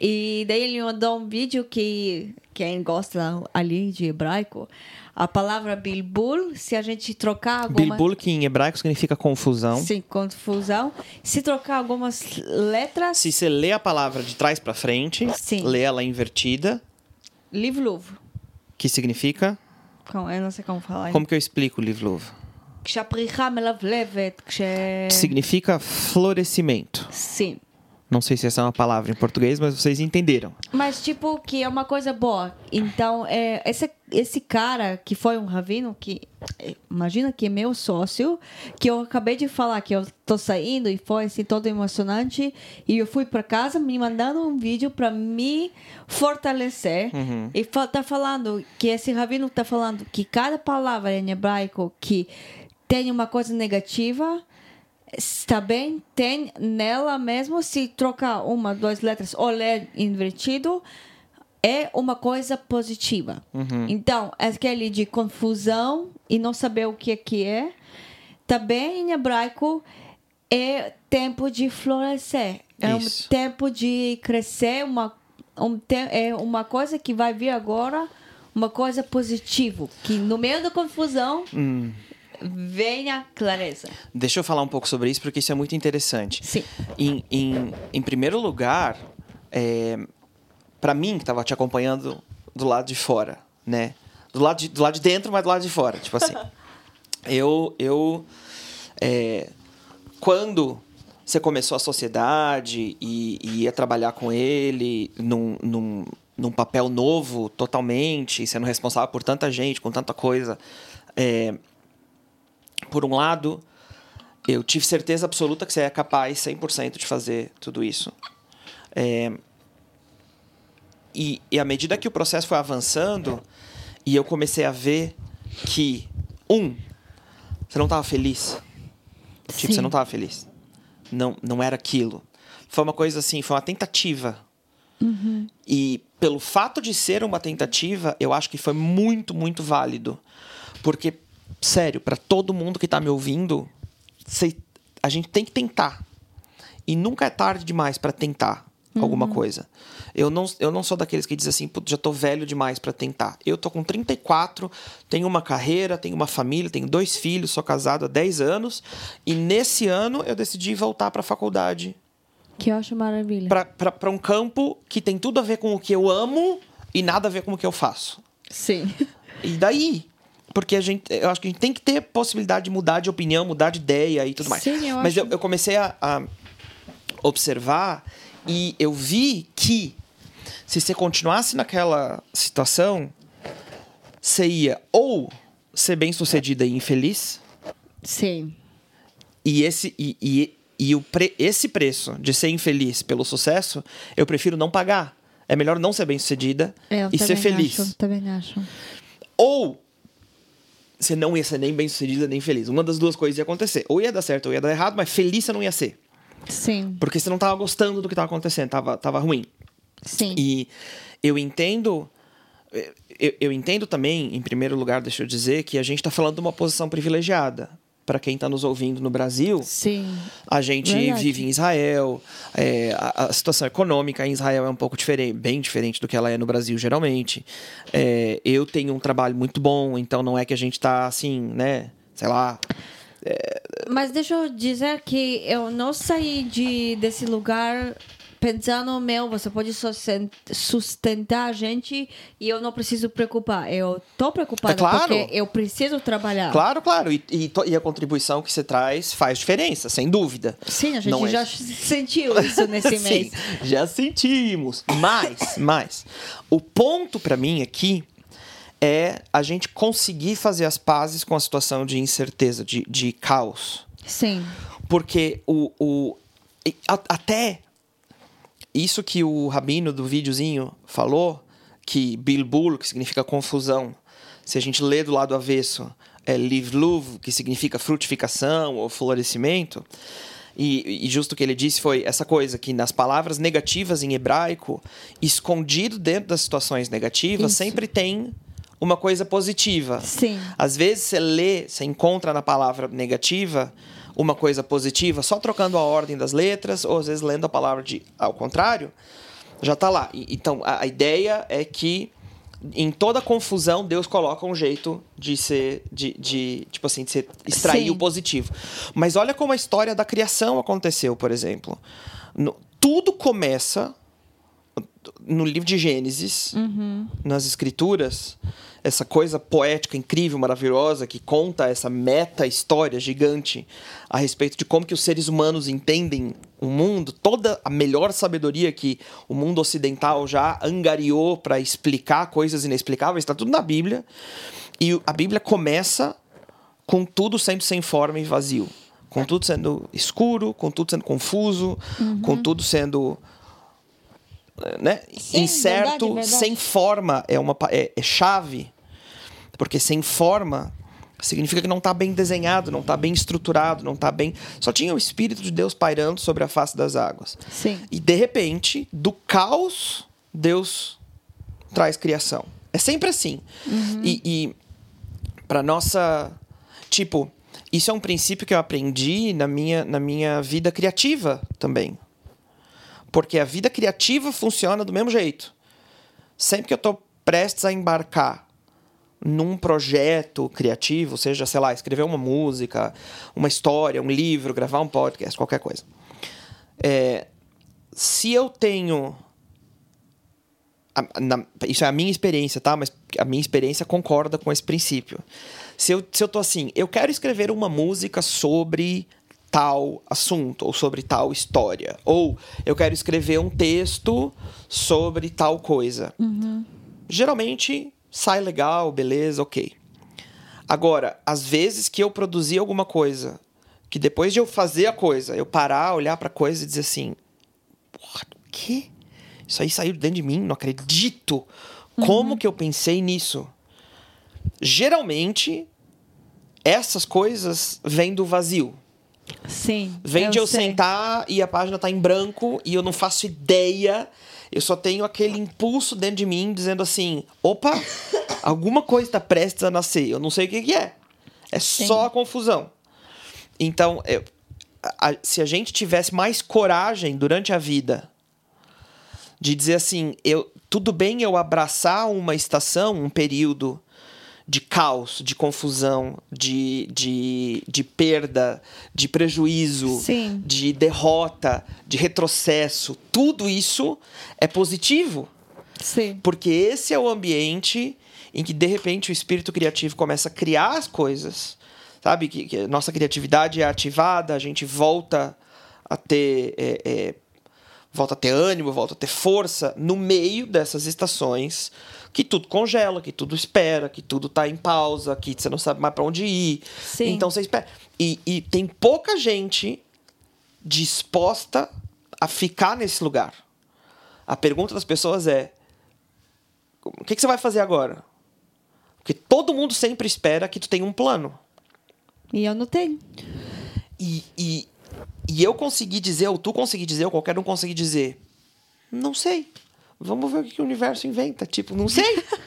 E daí ele mandou um vídeo que quem gosta ali de hebraico, a palavra bilbul, se a gente trocar alguma Bilbul, que em hebraico significa confusão. Sim, confusão. Se trocar algumas letras, Se você lê a palavra de trás pra frente, Sim. lê ela invertida, livluv. que significa... Como- Eu não sei como falar. Como que eu explico livluv? כשהפריחה מלבלבת, כש... Significa florescimento. Sim. Não sei se essa é uma palavra em português, mas vocês entenderam. Mas, tipo, que é uma coisa boa. Então, é, esse, esse cara que foi um ravino, que é, imagina que é meu sócio, que eu acabei de falar que eu tô saindo e foi assim todo emocionante. E eu fui para casa me mandando um vídeo para me fortalecer. E fa- tá falando que esse ravino tá falando que cada palavra em hebraico que tem uma coisa negativa está bem, tem nela mesmo, se trocar uma, duas letras ou ler invertido, é uma coisa positiva. Então, aquele de confusão e não saber o que, que é, também em hebraico é tempo de florescer. É Isso. um tempo de crescer, uma, um é uma coisa que vai vir agora, uma coisa positiva, que no meio da confusão venha clareza. Deixa eu falar um pouco sobre isso, porque isso é muito interessante. Sim. Em, em, em primeiro lugar, é, para mim, que estava te acompanhando do lado de fora, né? Do lado de, do lado de dentro, mas do lado de fora. Tipo assim. *laughs* eu. eu é, quando você começou a sociedade e, e ia trabalhar com ele num, num, num papel novo totalmente, sendo responsável por tanta gente, com tanta coisa. é, por um lado, eu tive certeza absoluta que você é capaz 100% de fazer tudo isso. É, e, e à medida que o processo foi avançando, e eu comecei a ver que, um, você não estava feliz. Tipo, Sim. você não estava feliz. Não, não era aquilo. Foi uma coisa assim, foi uma tentativa. E pelo fato de ser uma tentativa, eu acho que foi muito, muito válido. Porque, sério, para todo mundo que tá me ouvindo, cê- a gente tem que tentar. E nunca é tarde demais para tentar alguma coisa. Eu não, eu não sou daqueles que dizem assim, "Putz, já tô velho demais para tentar. Eu tô com 34, tenho uma carreira, tenho uma família, tenho dois filhos, sou casado há 10 anos. E nesse ano eu decidi voltar para a faculdade Que eu acho maravilha. para um campo que tem tudo a ver com o que eu amo e nada a ver com o que eu faço. Sim. E daí? Porque a gente, eu acho que a gente tem que ter possibilidade de mudar de opinião, mudar de ideia e tudo mais. Sim, eu Mas acho. eu, eu comecei a, a observar e eu vi que se você continuasse naquela situação, você ia ou ser bem sucedida e infeliz, Sim. e esse e, e, e o pre, esse preço de ser infeliz pelo sucesso, eu prefiro não pagar. É melhor não ser bem sucedida Eu e ser também feliz. Acho, também acho. Ou você não ia ser nem bem sucedida nem feliz. Uma das duas coisas ia acontecer. Ou ia dar certo ou ia dar errado, mas feliz você não ia ser. Sim. Porque você não tava gostando do que tava acontecendo, tava, tava ruim. Sim. E eu entendo. Eu, eu entendo também, em primeiro lugar, deixa eu dizer, que a gente está falando de uma posição privilegiada. Para quem está nos ouvindo no Brasil, Sim. a gente Verdade. vive em Israel, é, a, a situação econômica em Israel é um pouco diferente, bem diferente do que ela é no Brasil geralmente. É, eu tenho um trabalho muito bom, então não é que a gente tá assim, né? Sei lá. Mas deixa eu dizer que eu não saí de, desse lugar pensando, meu, você pode susten- sustentar a gente e eu não preciso preocupar. Eu tô preocupada É claro. porque eu preciso trabalhar. Claro, claro. E, e e a contribuição que você traz faz diferença, sem dúvida. Sim, a gente Não é- já *laughs* sentiu isso nesse *laughs* Sim, mês. já sentimos. Mas, mas, o ponto pra mim aqui é a gente conseguir fazer as pazes com a situação de incerteza, de, de caos. Sim. Porque o, o até isso que o rabino do videozinho falou, que Bilbul, que significa confusão, se a gente lê do lado avesso, é Livluv, que significa frutificação ou florescimento, e, e justo o que ele disse foi essa coisa que nas palavras negativas em hebraico, escondido dentro das situações negativas, Isso. sempre tem uma coisa positiva. Sim. Às vezes você lê, você encontra na palavra negativa uma coisa positiva só trocando a ordem das letras, ou às vezes lendo a palavra de ao contrário, já tá lá. E- então a, a ideia é que em toda confusão Deus coloca um jeito de ser de, de tipo assim, de ser, extrair Sim. o positivo. Mas olha como a história da criação aconteceu, por exemplo. No- tudo começa no livro de Gênesis, nas escrituras, essa coisa poética, incrível, maravilhosa, que conta essa meta-história gigante a respeito de como que os seres humanos entendem o mundo, toda a melhor sabedoria que o mundo ocidental já angariou para explicar coisas inexplicáveis, está tudo na Bíblia. E a Bíblia começa com tudo sendo sem forma e vazio. Com tudo sendo escuro, com tudo sendo confuso, com tudo sendo né, Sim, incerto, verdade, verdade. sem forma é uma é, é chave, porque sem forma significa que não está bem desenhado, não está bem estruturado, não está bem. Só tinha o Espírito de Deus pairando sobre a face das águas. Sim. E de repente, do caos, Deus traz criação. É sempre assim. E, e para nossa. Tipo, isso é um princípio que eu aprendi na minha, na minha vida criativa também. Porque a vida criativa funciona do mesmo jeito. Sempre que eu estou prestes a embarcar num projeto criativo, seja, sei lá, escrever uma música, uma história, um livro, gravar um podcast, qualquer coisa. É, se eu tenho. a- na- isso é a minha experiência, tá? Mas a minha experiência concorda com esse princípio. Se eu, se eu tô assim, eu quero escrever uma música sobre tal assunto, ou sobre tal história, ou eu quero escrever um texto sobre tal coisa. Geralmente sai legal, beleza, ok. Agora, às vezes que eu produzi alguma coisa que depois de eu fazer a coisa, eu parar, olhar pra coisa e dizer assim: Porra, o quê? Isso aí saiu de dentro de mim, não acredito. Como que eu pensei nisso? Geralmente, essas coisas vêm do vazio. Sim. Vem de eu sei. sentar e a página tá em branco e eu não faço ideia. Eu só tenho aquele impulso dentro de mim dizendo assim: opa, *laughs* alguma coisa está prestes a nascer. Eu não sei o que, que é. É só a confusão. Então, eu- a- a- se a gente tivesse mais coragem durante a vida de dizer assim, eu tudo bem eu abraçar uma estação, um período de caos, de confusão, de, de, de perda, de prejuízo, Sim. de derrota, de retrocesso. Tudo isso é positivo, Sim. porque esse é o ambiente em que de repente o espírito criativo começa a criar as coisas, sabe? Que, que nossa criatividade é ativada, a gente volta a ter. é, é, volta a ter ânimo, volta a ter força no meio dessas estações que tudo congela, que tudo espera, que tudo tá em pausa, que você não sabe mais para onde ir. Sim. Então você espera. E, e tem pouca gente disposta a ficar nesse lugar. A pergunta das pessoas é: o que, que você vai fazer agora? Porque todo mundo sempre espera que tu tenha um plano. E eu não tenho. E, e, e eu consegui dizer, ou tu consegui dizer, ou qualquer um conseguir dizer, não sei. Vamos ver o que, o universo inventa. Tipo, não sei.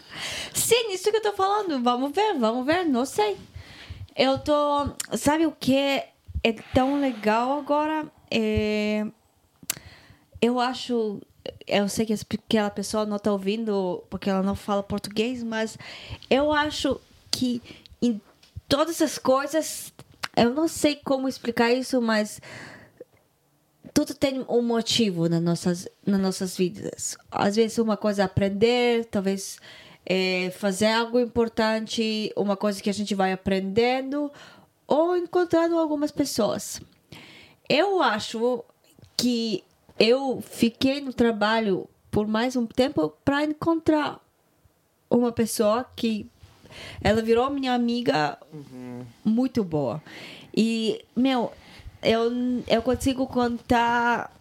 *laughs* Sim, isso que eu tô falando. Vamos ver, vamos ver, não sei. Eu tô. Sabe o que é tão legal agora? É... Eu acho. Eu sei que aquela pessoa não tá ouvindo porque ela não fala português, mas eu acho que em todas as coisas. Eu não sei como explicar isso, mas tudo tem um motivo nas nossas, nas nossas vidas. Às vezes uma coisa é aprender, talvez é, fazer algo importante, uma coisa que a gente vai aprendendo ou encontrando algumas pessoas. Eu acho que eu fiquei no trabalho por mais um tempo para encontrar uma pessoa que ela virou minha amiga muito boa. E, meu, eu, eu consigo contar,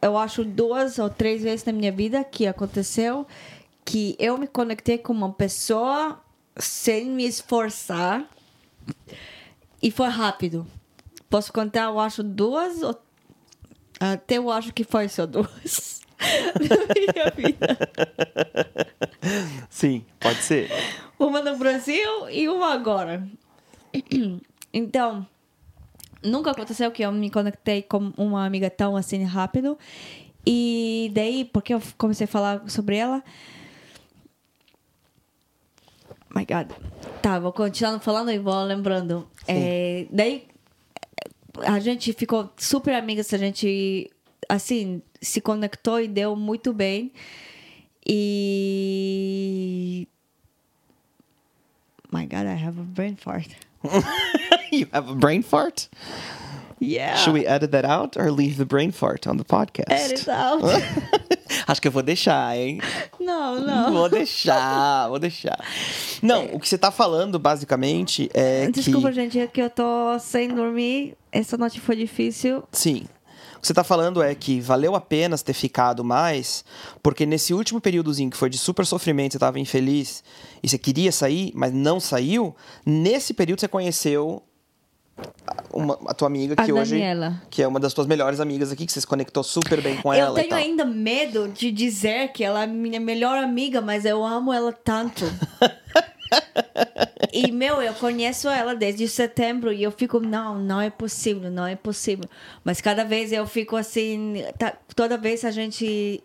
eu acho, duas ou três vezes na minha vida que aconteceu que eu me conectei com uma pessoa sem me esforçar e foi rápido. Posso contar, eu acho, duas ou até eu acho que foi só duas *laughs* na minha vida. Sim, pode ser. Uma no Brasil e uma agora. Então, nunca aconteceu que eu me conectei com uma amiga tão assim rápido. E daí, porque eu comecei a falar sobre ela. My God. Tá, vou continuar falando e vou lembrando. É, daí, a gente ficou super amigas, a gente, assim, se conectou e deu muito bem. E. My God, I have a brain fart. *laughs* *laughs* you have a brain fart? Yeah. Should we edit that out or leave the brain fart on the podcast? Edit out. *laughs* Acho que eu vou deixar, hein? não, não. Vou deixar, vou deixar. Não, o que você tá falando, basicamente, é Desculpa, que... gente, é que eu tô sem dormir. Essa noite foi difícil. Sim. O que você tá falando é que valeu a pena ter ficado mais, porque nesse último períodozinho que foi de super sofrimento, você tava infeliz e você queria sair, mas não saiu, nesse período você conheceu uma, a tua amiga A que hoje Daniela. que é uma das tuas melhores amigas aqui que você se conectou super bem com eu ela e tenho tal. ainda medo de dizer que ela é minha melhor amiga, mas eu amo ela tanto. *laughs* e, meu, eu conheço ela desde setembro e eu fico, não, não é possível, não é possível. Mas cada vez eu fico assim, tá- toda vez a gente.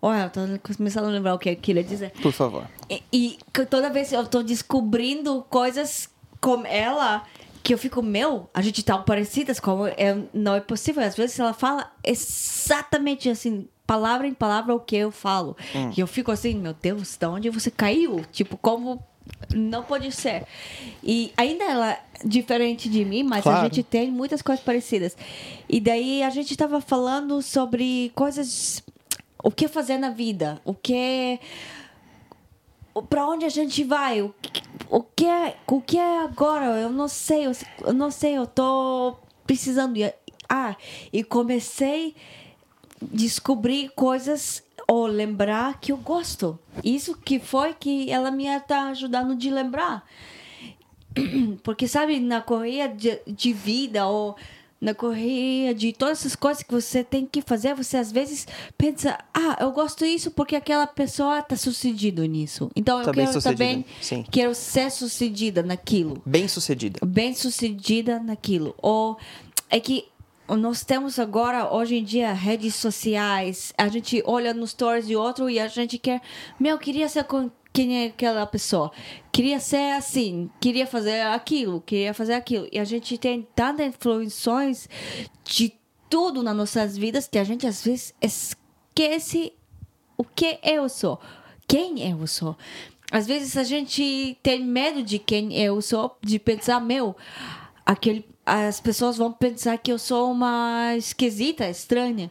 Olha, eu tô começando a lembrar o que eu queria dizer. Por favor. E, e toda vez eu tô descobrindo coisas com ela que eu fico, meu, a gente tá parecidas, como é, não é possível. Às vezes ela fala exatamente assim, palavra em palavra o que eu falo. E eu fico assim, meu Deus, de onde você caiu? Tipo, como não pode ser. E ainda ela é diferente de mim, mas a Claro. gente tem muitas coisas parecidas. E daí a gente tava falando sobre coisas o que fazer na vida, o que para onde a gente vai, o que, o que é, o que é agora? Eu não sei, eu, eu não sei, eu tô precisando. Ah, e comecei a descobrir coisas ou lembrar que eu gosto. Isso que foi que ela me tá ajudando de lembrar. *clears throat* Porque, sabe, na correia de, de vida ou na correia de todas essas coisas que você tem que fazer, você às vezes pensa, ah, eu gosto disso porque aquela pessoa tá sucedido nisso. Então eu Tá bem quero sucedida, também, sim. quero ser sucedida naquilo Bem sucedida. bem sucedida naquilo. Ou é que nós temos agora, hoje em dia, redes sociais. A gente olha nos stories de outro e a gente quer. Meu, eu queria ser quem é aquela pessoa. Queria ser assim, queria fazer aquilo, queria fazer aquilo. E a gente tem tantas influências de tudo nas nossas vidas que a gente às vezes esquece o que eu sou, quem eu sou. Às vezes a gente tem medo de quem eu sou, de pensar, meu, aquele, as pessoas vão pensar que eu sou uma esquisita, estranha.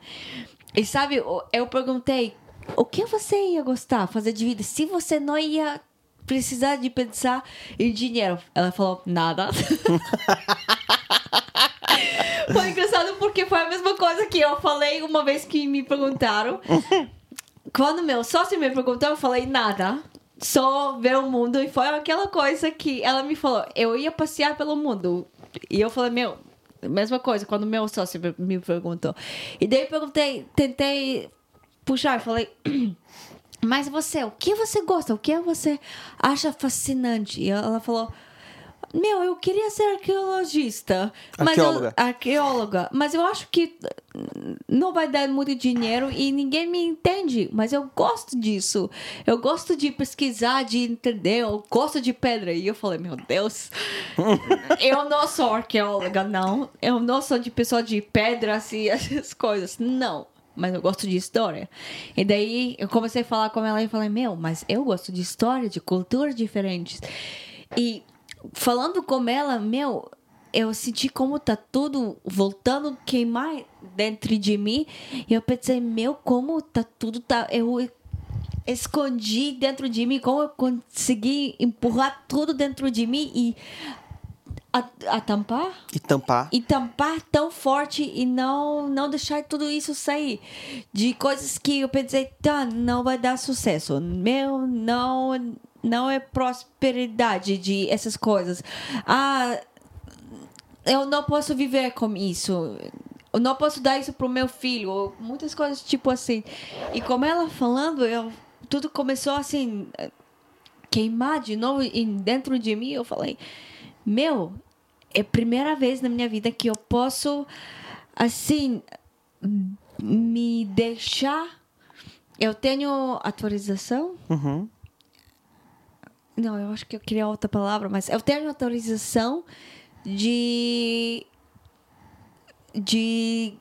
E sabe, eu perguntei, o que você ia gostar fazer de vida se você não ia precisar de pensar em dinheiro? Ela falou, nada. *laughs* Foi engraçado porque foi a mesma coisa que eu falei uma vez que me perguntaram. Quando meu sócio me perguntou, eu falei nada. Só ver o mundo. E foi aquela coisa que ela me falou. Eu ia passear pelo mundo. E eu falei, meu, mesma coisa quando meu sócio me- perguntou. E daí eu perguntei, tentei puxar, falei. *clears throat* Mas você, o que você gosta? O que você acha fascinante? E ela falou: Meu, eu queria ser arqueologista. Mas eu- Arqueóloga. arqueóloga. Mas eu acho que não vai dar muito dinheiro e ninguém me entende. Mas eu gosto disso. Eu gosto de pesquisar, de entender. Eu gosto de pedra. E eu falei: Meu Deus, *laughs* eu não sou arqueóloga, não. Eu não sou de pessoa de pedras e *laughs* essas coisas. Não. Mas eu gosto de história. E daí eu comecei a falar com ela e falei: Meu, mas eu gosto de história, de culturas diferentes. E falando com ela, meu, eu senti como tá tudo voltando queimar dentro de mim. E eu pensei: Meu, como tá tudo. Tá, eu escondi dentro de mim, como eu consegui empurrar tudo dentro de mim e a, a tampar? E tampar. e tampar tão forte e não não deixar tudo isso sair de coisas que eu pensei tá não vai dar sucesso. Meu não não é prosperidade de essas coisas. Ah eu não posso viver com isso. Eu não posso dar isso pro meu filho. Muitas coisas tipo assim. E como ela falando eu tudo começou assim queimar de novo em dentro de mim eu falei meu é a primeira vez na minha vida que eu posso assim me deixar eu tenho autorização Uhum. não eu acho que eu queria outra palavra mas eu tenho autorização de de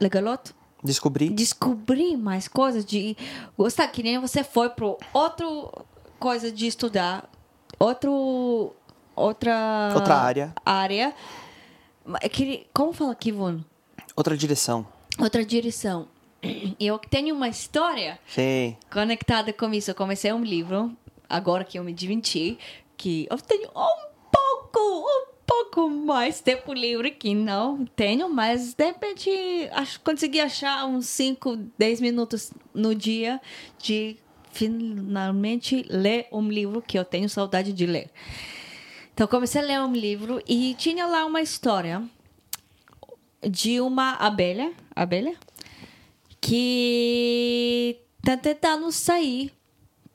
legaloto Descobrir. descobrir mais coisas, de gostar, que nem você foi pro outro coisa de estudar, outro outra Outra área. área. Queria- Como fala Kivon? Outra direção. Outra direção. *clears throat* Eu tenho uma história Sim. conectada com isso. Eu comecei um livro, agora que eu me dividi, que eu tenho um pouco, um pouco mais tempo livre que não tenho, mas de repente acho, consegui achar uns 5, 10 minutos no dia de finalmente ler um livro que eu tenho saudade de ler. Então comecei a ler um livro e tinha lá uma história de uma abelha, abelha que tá tentando sair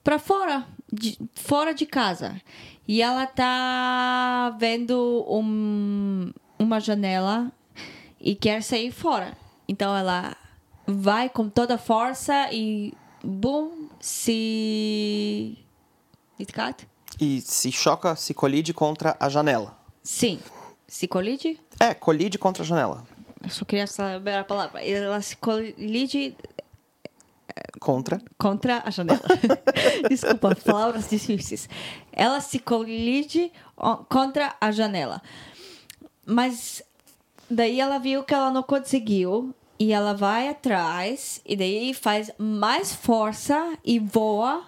para fora, de, fora de casa. E ela tá vendo um, uma janela e quer sair fora. Então ela vai com toda força e bum, se Itcat? E se choca, se colide contra a janela. Sim. Se colide? É, colide contra a janela. Eu só queria saber a palavra. Ela se colide Contra. contra a janela. *laughs* Desculpa, palavras difíceis. Ela se colide contra a janela. Mas daí ela viu que ela não conseguiu e ela vai atrás e daí faz mais força e voa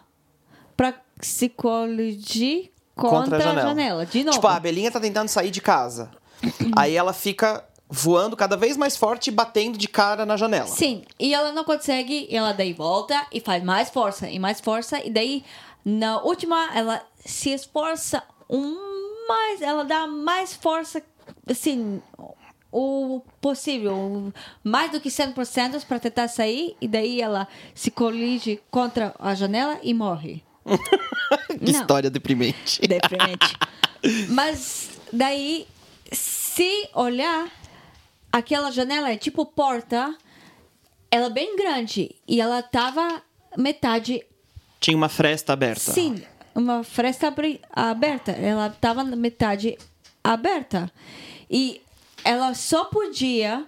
para se colidir contra, a, janela. De novo. Tipo, a abelhinha tá tentando sair de casa. *clears throat* Aí ela fica voando cada vez mais forte e batendo de cara na janela. Sim, e ela não consegue, ela daí volta e faz mais força e mais força, e daí na última ela se esforça um mais, ela dá mais força, assim, o possível, mais do que 100% para tentar sair, e daí ela se colige contra a janela e morre. *laughs* que não. história deprimente. Deprimente. *laughs* Mas daí, se olhar, aquela janela é tipo porta, ela é bem grande e ela tava metade. Tinha uma fresta aberta. Sim, uma fresta aberta. Ela tava metade aberta. E ela só podia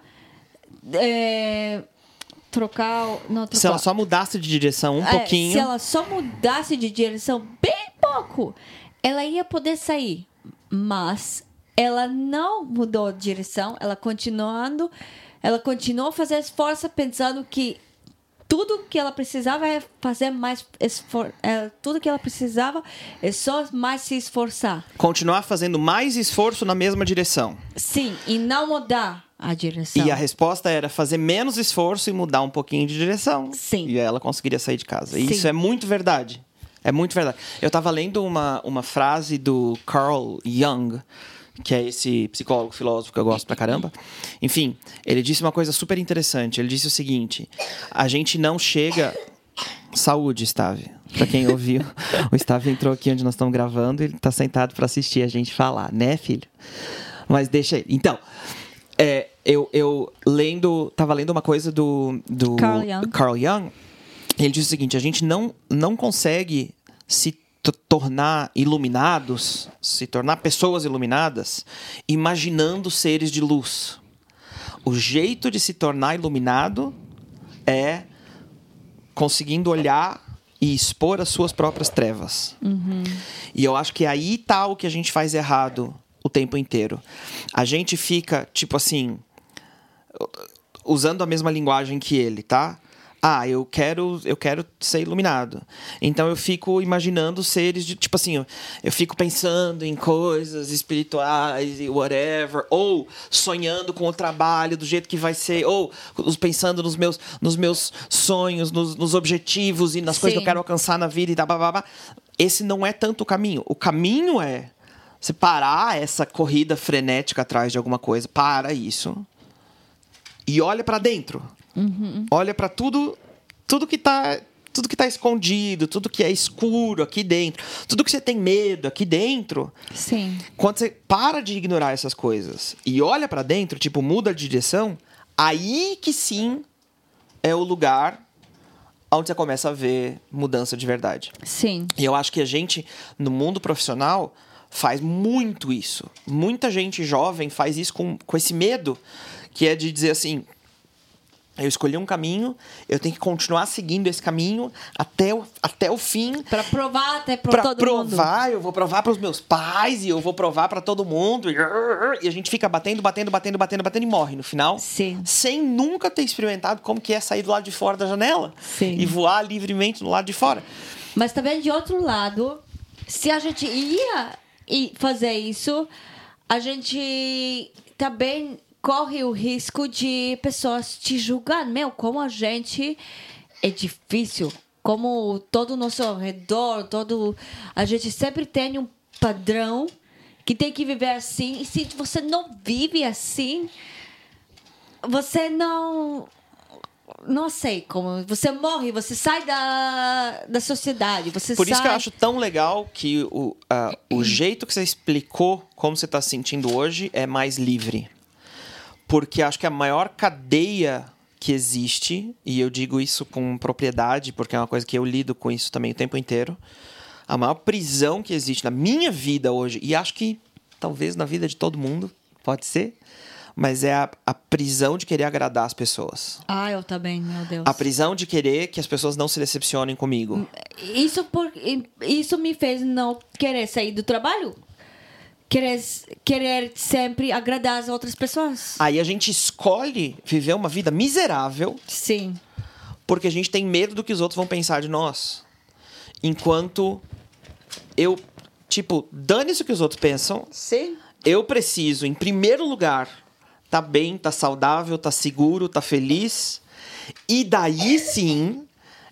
é, trocar, não trocar. Se ela só mudasse de direção um é, pouquinho. Se ela só mudasse de direção bem pouco, ela ia poder sair. Mas ela não mudou de direção, ela continuando, ela continuou a fazer esforço pensando que tudo que ela precisava é fazer mais esforço. É, tudo que ela precisava é só mais se esforçar. Continuar fazendo mais esforço na mesma direção. Sim, e não mudar a direção. E a resposta era fazer menos esforço e mudar um pouquinho de direção. Sim. E ela conseguiria sair de casa. E Sim. isso é muito verdade. É muito verdade. Eu estava lendo uma, uma frase do Carl Jung que é esse psicólogo, filósofo que eu gosto pra caramba. Enfim, ele disse uma coisa super interessante. Ele disse o seguinte: a gente não chega. Saúde, Stave. Pra quem ouviu, o Stave entrou aqui onde nós estamos gravando e ele tá sentado para assistir a gente falar, né, filho? Mas deixa ele. Então, é, eu, eu lendo. Tava lendo uma coisa do, do Carl Jung. Carl Jung. Ele disse o seguinte: a gente não, não consegue se tornar iluminados, se tornar pessoas iluminadas, imaginando seres de luz. O jeito de se tornar iluminado é conseguindo olhar e expor as suas próprias trevas. Uhum. E eu acho que aí tá o que a gente faz errado o tempo inteiro. A gente fica, tipo assim, usando a mesma linguagem que ele, tá? ah, eu quero, eu quero ser iluminado. Então eu fico imaginando seres de tipo assim, eu fico pensando em coisas espirituais e whatever, ou sonhando com o trabalho do jeito que vai ser, ou pensando nos meus, nos meus sonhos, nos, nos objetivos e nas Sim. coisas que eu quero alcançar na vida e tal, blá, blá, blá. Esse não é tanto o caminho. O caminho é você parar essa corrida frenética atrás de alguma coisa, para isso e olha para dentro. Uhum. Olha para tudo, tudo que tá tudo que tá escondido, tudo que é escuro aqui dentro, tudo que você tem medo aqui dentro. Sim. Quando você para de ignorar essas coisas e olha para dentro, tipo, muda de direção, aí que sim é o lugar onde você começa a ver mudança de verdade. Sim. E eu acho que a gente, no mundo profissional, faz muito isso. Muita gente jovem faz isso com, com esse medo, que é de dizer assim: eu escolhi um caminho, eu tenho que continuar seguindo esse caminho até o, até o fim. Para provar até para todo provar, mundo. provar, eu vou provar para os meus pais e eu vou provar para todo mundo. E a gente fica batendo, batendo, batendo, batendo, batendo e morre no final. Sim. Sem nunca ter experimentado como que é sair do lado de fora da janela. Sim. E voar livremente do lado de fora. Mas também de outro lado, se a gente ia fazer isso, a gente também corre o risco de pessoas te julgar. Meu, como a gente é difícil. Como todo o nosso redor, todo. A gente sempre tem um padrão que tem que viver assim. E se você não vive assim, você não. Não sei como. Você morre, você sai da, da sociedade. Você Por sai... isso que eu acho tão legal que o, uh, o jeito que você explicou como você está sentindo hoje é mais livre porque acho que a maior cadeia que existe, e eu digo isso com propriedade, porque é uma coisa que eu lido com isso também o tempo inteiro. A maior prisão que existe na minha vida hoje, e acho que talvez na vida de todo mundo, pode ser, mas é a, a, prisão de querer agradar as pessoas. Ah, eu também, meu Deus. A prisão de querer que as pessoas não se decepcionem comigo. Isso, por, isso me fez não querer sair do trabalho querer, querer sempre agradar as outras pessoas. Aí a gente escolhe viver uma vida miserável. Sim. Porque a gente tem medo do que os outros vão pensar de nós. Enquanto eu tipo, dane-se o que os outros pensam. Sim. Eu preciso, em primeiro lugar, tá bem, tá saudável, tá seguro, tá feliz. E daí sim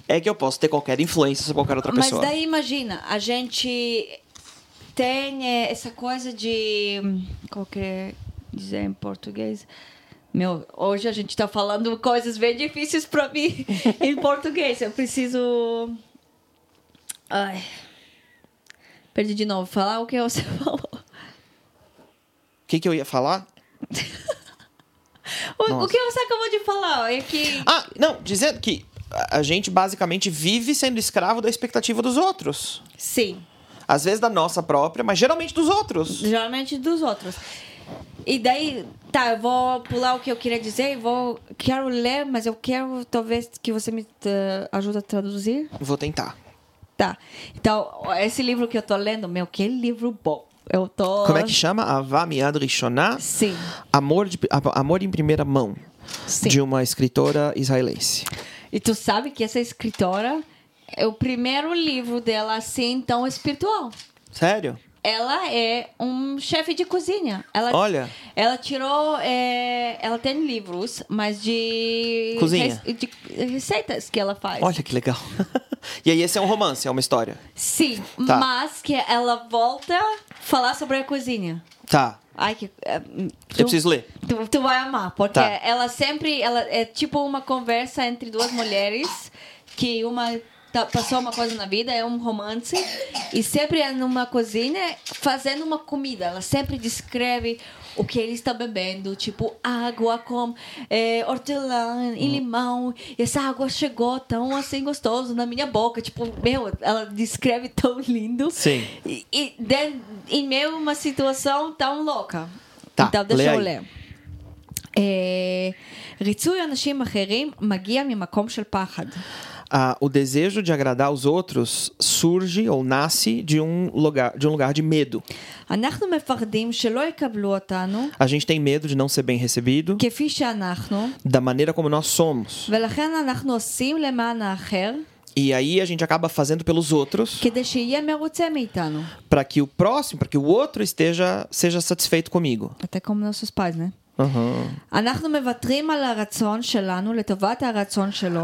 é que eu posso ter qualquer influência sobre qualquer outra Mas pessoa. daí imagina, a gente tem eh, essa coisa de. Qual que é dizer em português? Meu, hoje a gente tá falando coisas bem difíceis para mim *laughs* em português. Eu preciso. Ai. Perdi de novo. Falar o que você *laughs* falou. O que, que eu ia falar? O, o que você acabou de falar é que. Ah, não, dizendo que a a gente basicamente vive sendo escravo da expectativa dos outros. Sim. Às vezes da nossa própria, mas geralmente dos outros. Geralmente dos outros. E daí, tá, eu vou pular o que eu queria dizer e vou. Quero ler, mas eu quero talvez que você me eh, ajude a traduzir. Vou tentar. Tá. Então, esse livro que eu tô lendo, meu, que livro bom. Eu tô. Como é que chama? Avá Miad Rishoná? Sim. Amor, de, amor em primeira mão. Sim. De uma escritora israelense. E tu sabe que essa escritora é o primeiro livro dela assim tão espiritual. Sério? Ela é um chefe de cozinha. Ela, Olha. Ela tirou. é, ela tem livros, mas de. Cozinha. de receitas que ela faz. Olha que legal. *laughs* e aí, esse é um romance, é uma história. Sim, Tá. mas que ela volta a falar sobre a cozinha. Tá. Ai, que. é, Eu tu, preciso ler. tu, tu vai amar, porque Tá. ela sempre. Ela é tipo uma conversa entre duas mulheres que uma tá- Passou uma coisa na vida, é um romance, e sempre é numa cozinha fazendo uma comida. Ela sempre descreve o que ele está bebendo, tipo água com é, hortelã e limão. E essa água chegou tão assim gostoso na minha boca. Tipo, meu, ela descreve tão lindo. Sim. E, e de- em meio a uma situação tão louca. Tá, então, deixa lê eu aí. ler. אה, ריצוי אנשים אחרים מגיע ממקום של פחד. ah, o desejo de agradar os outros surge ou nasce de um lugar de, um lugar de medo. A gente tem medo de não ser bem recebido da maneira como nós somos. E aí a gente acaba fazendo pelos outros. Para que o próximo, para que o outro esteja seja satisfeito comigo. Até como nossos pais, né?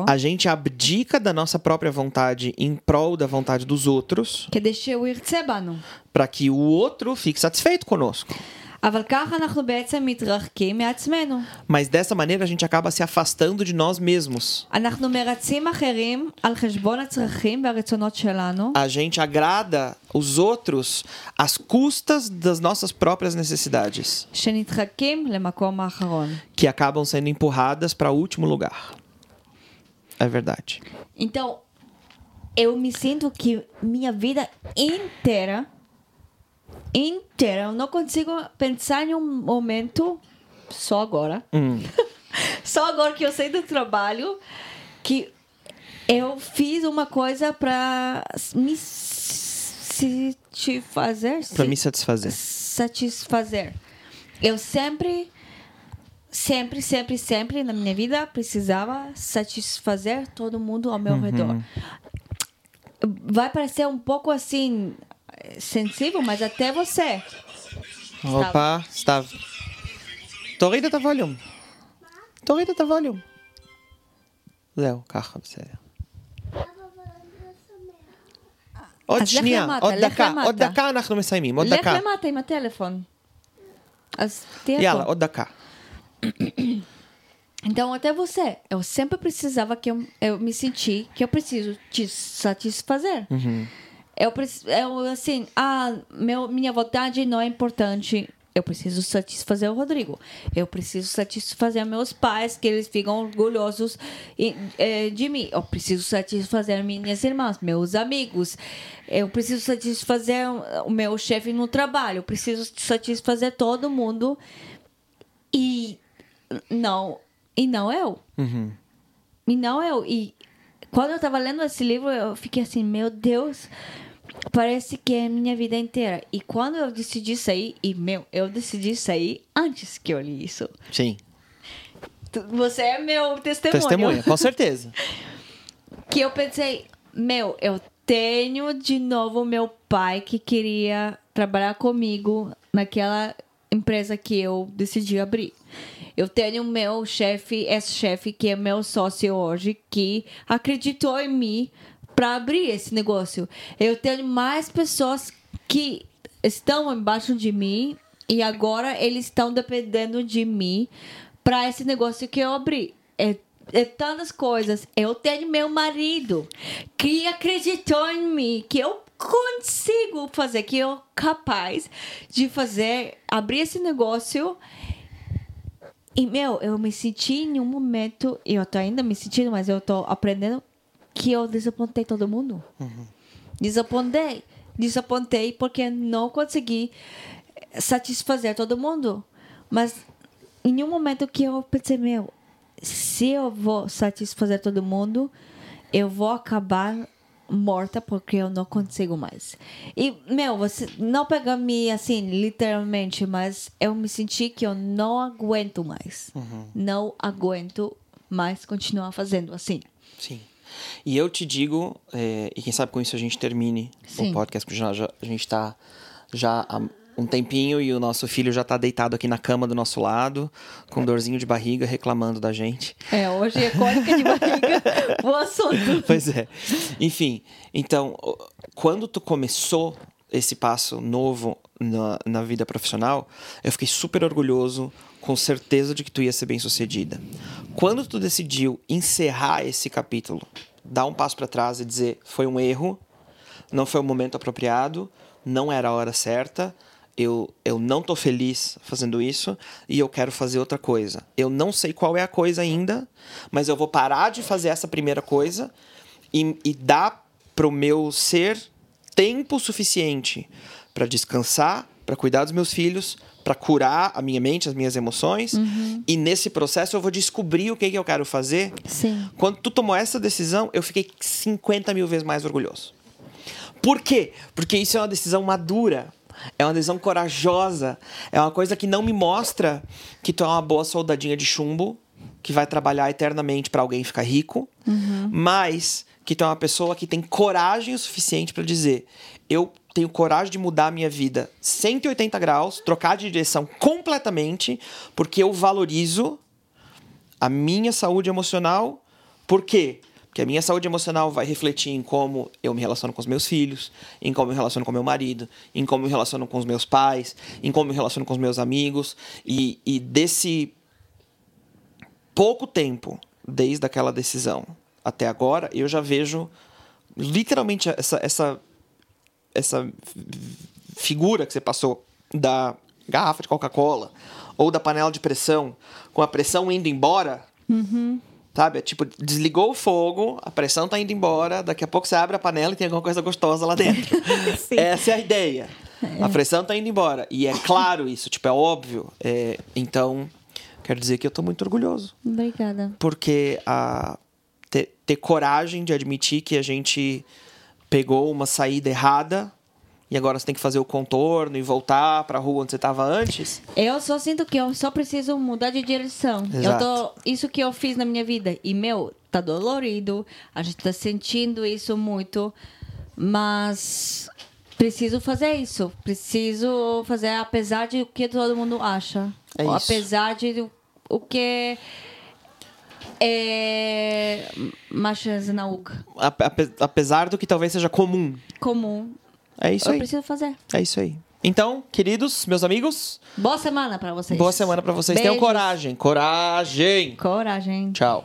A gente abdica da nossa própria vontade em prol da vontade dos outros. Para que o outro fique satisfeito conosco. Mas dessa maneira a gente acaba se afastando de nós mesmos. A gente agrada os outros às custas das nossas próprias necessidades. Que acabam sendo empurradas para o último lugar. É verdade. Então, eu me sinto que minha vida inteira inteira, eu não consigo pensar em um momento, só agora, *laughs* só agora que eu saí do trabalho, que eu fiz uma coisa para me satisfazer. Para me satisfazer. satisfazer. Eu sempre, sempre, sempre, sempre na minha vida precisava satisfazer todo mundo ao meu redor. Vai parecer um pouco assim sensível, mas até você. Opa, está. תוריד את הווליום. תוריד את הווליום. זהו, ככה, בסדר. עוד אז לך שנייה, למטה, עוד לך דקה, למטה. עוד דקה אנחנו מסיימים, עוד לך דקה. למטה עם הטלפון. אז תהיה יאללה, פה. עוד דקה. Então, até você. Eu sempre precisava que eu, eu me senti que eu preciso te satisfazer. Eu, preci- eu, assim, ah, meu, minha vontade não é importante. Eu preciso satisfazer o Rodrigo. Eu preciso satisfazer meus pais, que eles ficam orgulhosos eh, de mim. Eu preciso satisfazer minhas irmãs, meus amigos. Eu preciso satisfazer o meu chefe no trabalho. Eu preciso satisfazer todo mundo. E não, e não eu. E não eu. E quando eu tava lendo esse livro, eu fiquei assim, meu Deus, parece que é minha vida inteira. E quando eu decidi sair, e meu, eu decidi sair antes que eu li isso. Sim. Você é meu testemunho. Testemunha, com certeza. *laughs* Que eu pensei, meu, eu tenho de novo meu pai que queria trabalhar comigo naquela empresa que eu decidi abrir. Eu tenho meu chefe, esse chefe que é meu sócio hoje, que acreditou em mim para abrir esse negócio. Eu tenho mais pessoas que estão embaixo de mim e agora eles estão dependendo de mim para esse negócio que eu abri. É, é tantas coisas. Eu tenho meu marido que acreditou em mim, que eu consigo fazer, que eu capaz de fazer, abrir esse negócio. E, meu, eu me senti em um momento, e eu tô ainda me sentindo, mas eu tô aprendendo que eu desapontei todo mundo. Uhum. Desapontei. Desapontei porque não consegui satisfazer todo mundo. Mas em um momento que eu pensei, meu, se eu vou satisfazer todo mundo, eu vou acabar morta porque eu não consigo mais. E, meu, você não pega me assim, literalmente, mas eu me senti que eu não aguento mais. Não aguento mais continuar fazendo assim. Sim. E eu te digo, é, e quem sabe com isso a gente termine Sim. o podcast, porque já, já- a gente tá já há um tempinho e o nosso filho já tá deitado aqui na cama do nosso lado, com dorzinho de barriga, reclamando da gente. É, hoje é cólica de barriga *laughs* o assunto. Pois é. Enfim, então, quando tu começou esse passo novo na, na vida profissional, eu fiquei super orgulhoso, com certeza de que tu ia ser bem sucedida. Quando tu decidiu encerrar esse capítulo, dar um passo para trás e dizer foi um erro, não foi o momento apropriado, não era a hora certa, eu, eu não tô feliz fazendo isso e eu quero fazer outra coisa. Eu não sei qual é a coisa ainda, mas eu vou parar de fazer essa primeira coisa e, e dar pro meu ser tempo suficiente para descansar, para cuidar dos meus filhos, para curar a minha mente, as minhas emoções. E nesse processo eu vou descobrir o que, que eu quero fazer. Sim. Quando tu tomou essa decisão, eu fiquei 50 mil vezes mais orgulhoso. Por quê? Porque isso é uma decisão madura. É uma decisão corajosa. É uma coisa que não me mostra que tu é uma boa soldadinha de chumbo que vai trabalhar eternamente para alguém ficar rico, mas que tu é uma pessoa que tem coragem o suficiente para dizer: eu tenho coragem de mudar a minha vida 180 graus, trocar de direção completamente, porque eu valorizo a minha saúde emocional. Por quê? Porque a minha saúde emocional vai refletir em como eu me relaciono com os meus filhos, em como eu me relaciono com meu marido, em como eu me relaciono com os meus pais, em como eu me relaciono com os meus amigos. E, e desse pouco tempo, desde aquela decisão até agora, eu já vejo literalmente essa, essa, essa figura que você passou da garrafa de Coca-Cola ou da panela de pressão, com a pressão indo embora. Sabe? É tipo, desligou o fogo, a pressão tá indo embora, daqui a pouco você abre a panela e tem alguma coisa gostosa lá dentro. *laughs* Essa é a ideia. A pressão tá indo embora. E é claro isso, tipo, é óbvio. É, então, quero dizer que eu tô muito orgulhoso. Obrigada. Porque a, ter, ter coragem de admitir que a gente pegou uma saída errada e agora você tem que fazer o contorno e voltar pra rua onde você tava antes. Eu só sinto que eu só preciso mudar de direção. Eu Exato. tô, isso que eu fiz na minha vida. E, meu, tá dolorido. A gente tá sentindo isso muito. Mas preciso fazer isso. Preciso fazer apesar de o que todo mundo acha. É. Apesar de o- que é machisnauca Ape- ape- Apesar do que talvez seja comum. comum. É isso eu aí. preciso fazer. É isso aí. Então, queridos, meus amigos, Boa semana pra vocês. boa semana pra vocês. Tenham Beijos. coragem. Coragem. Coragem. Tchau.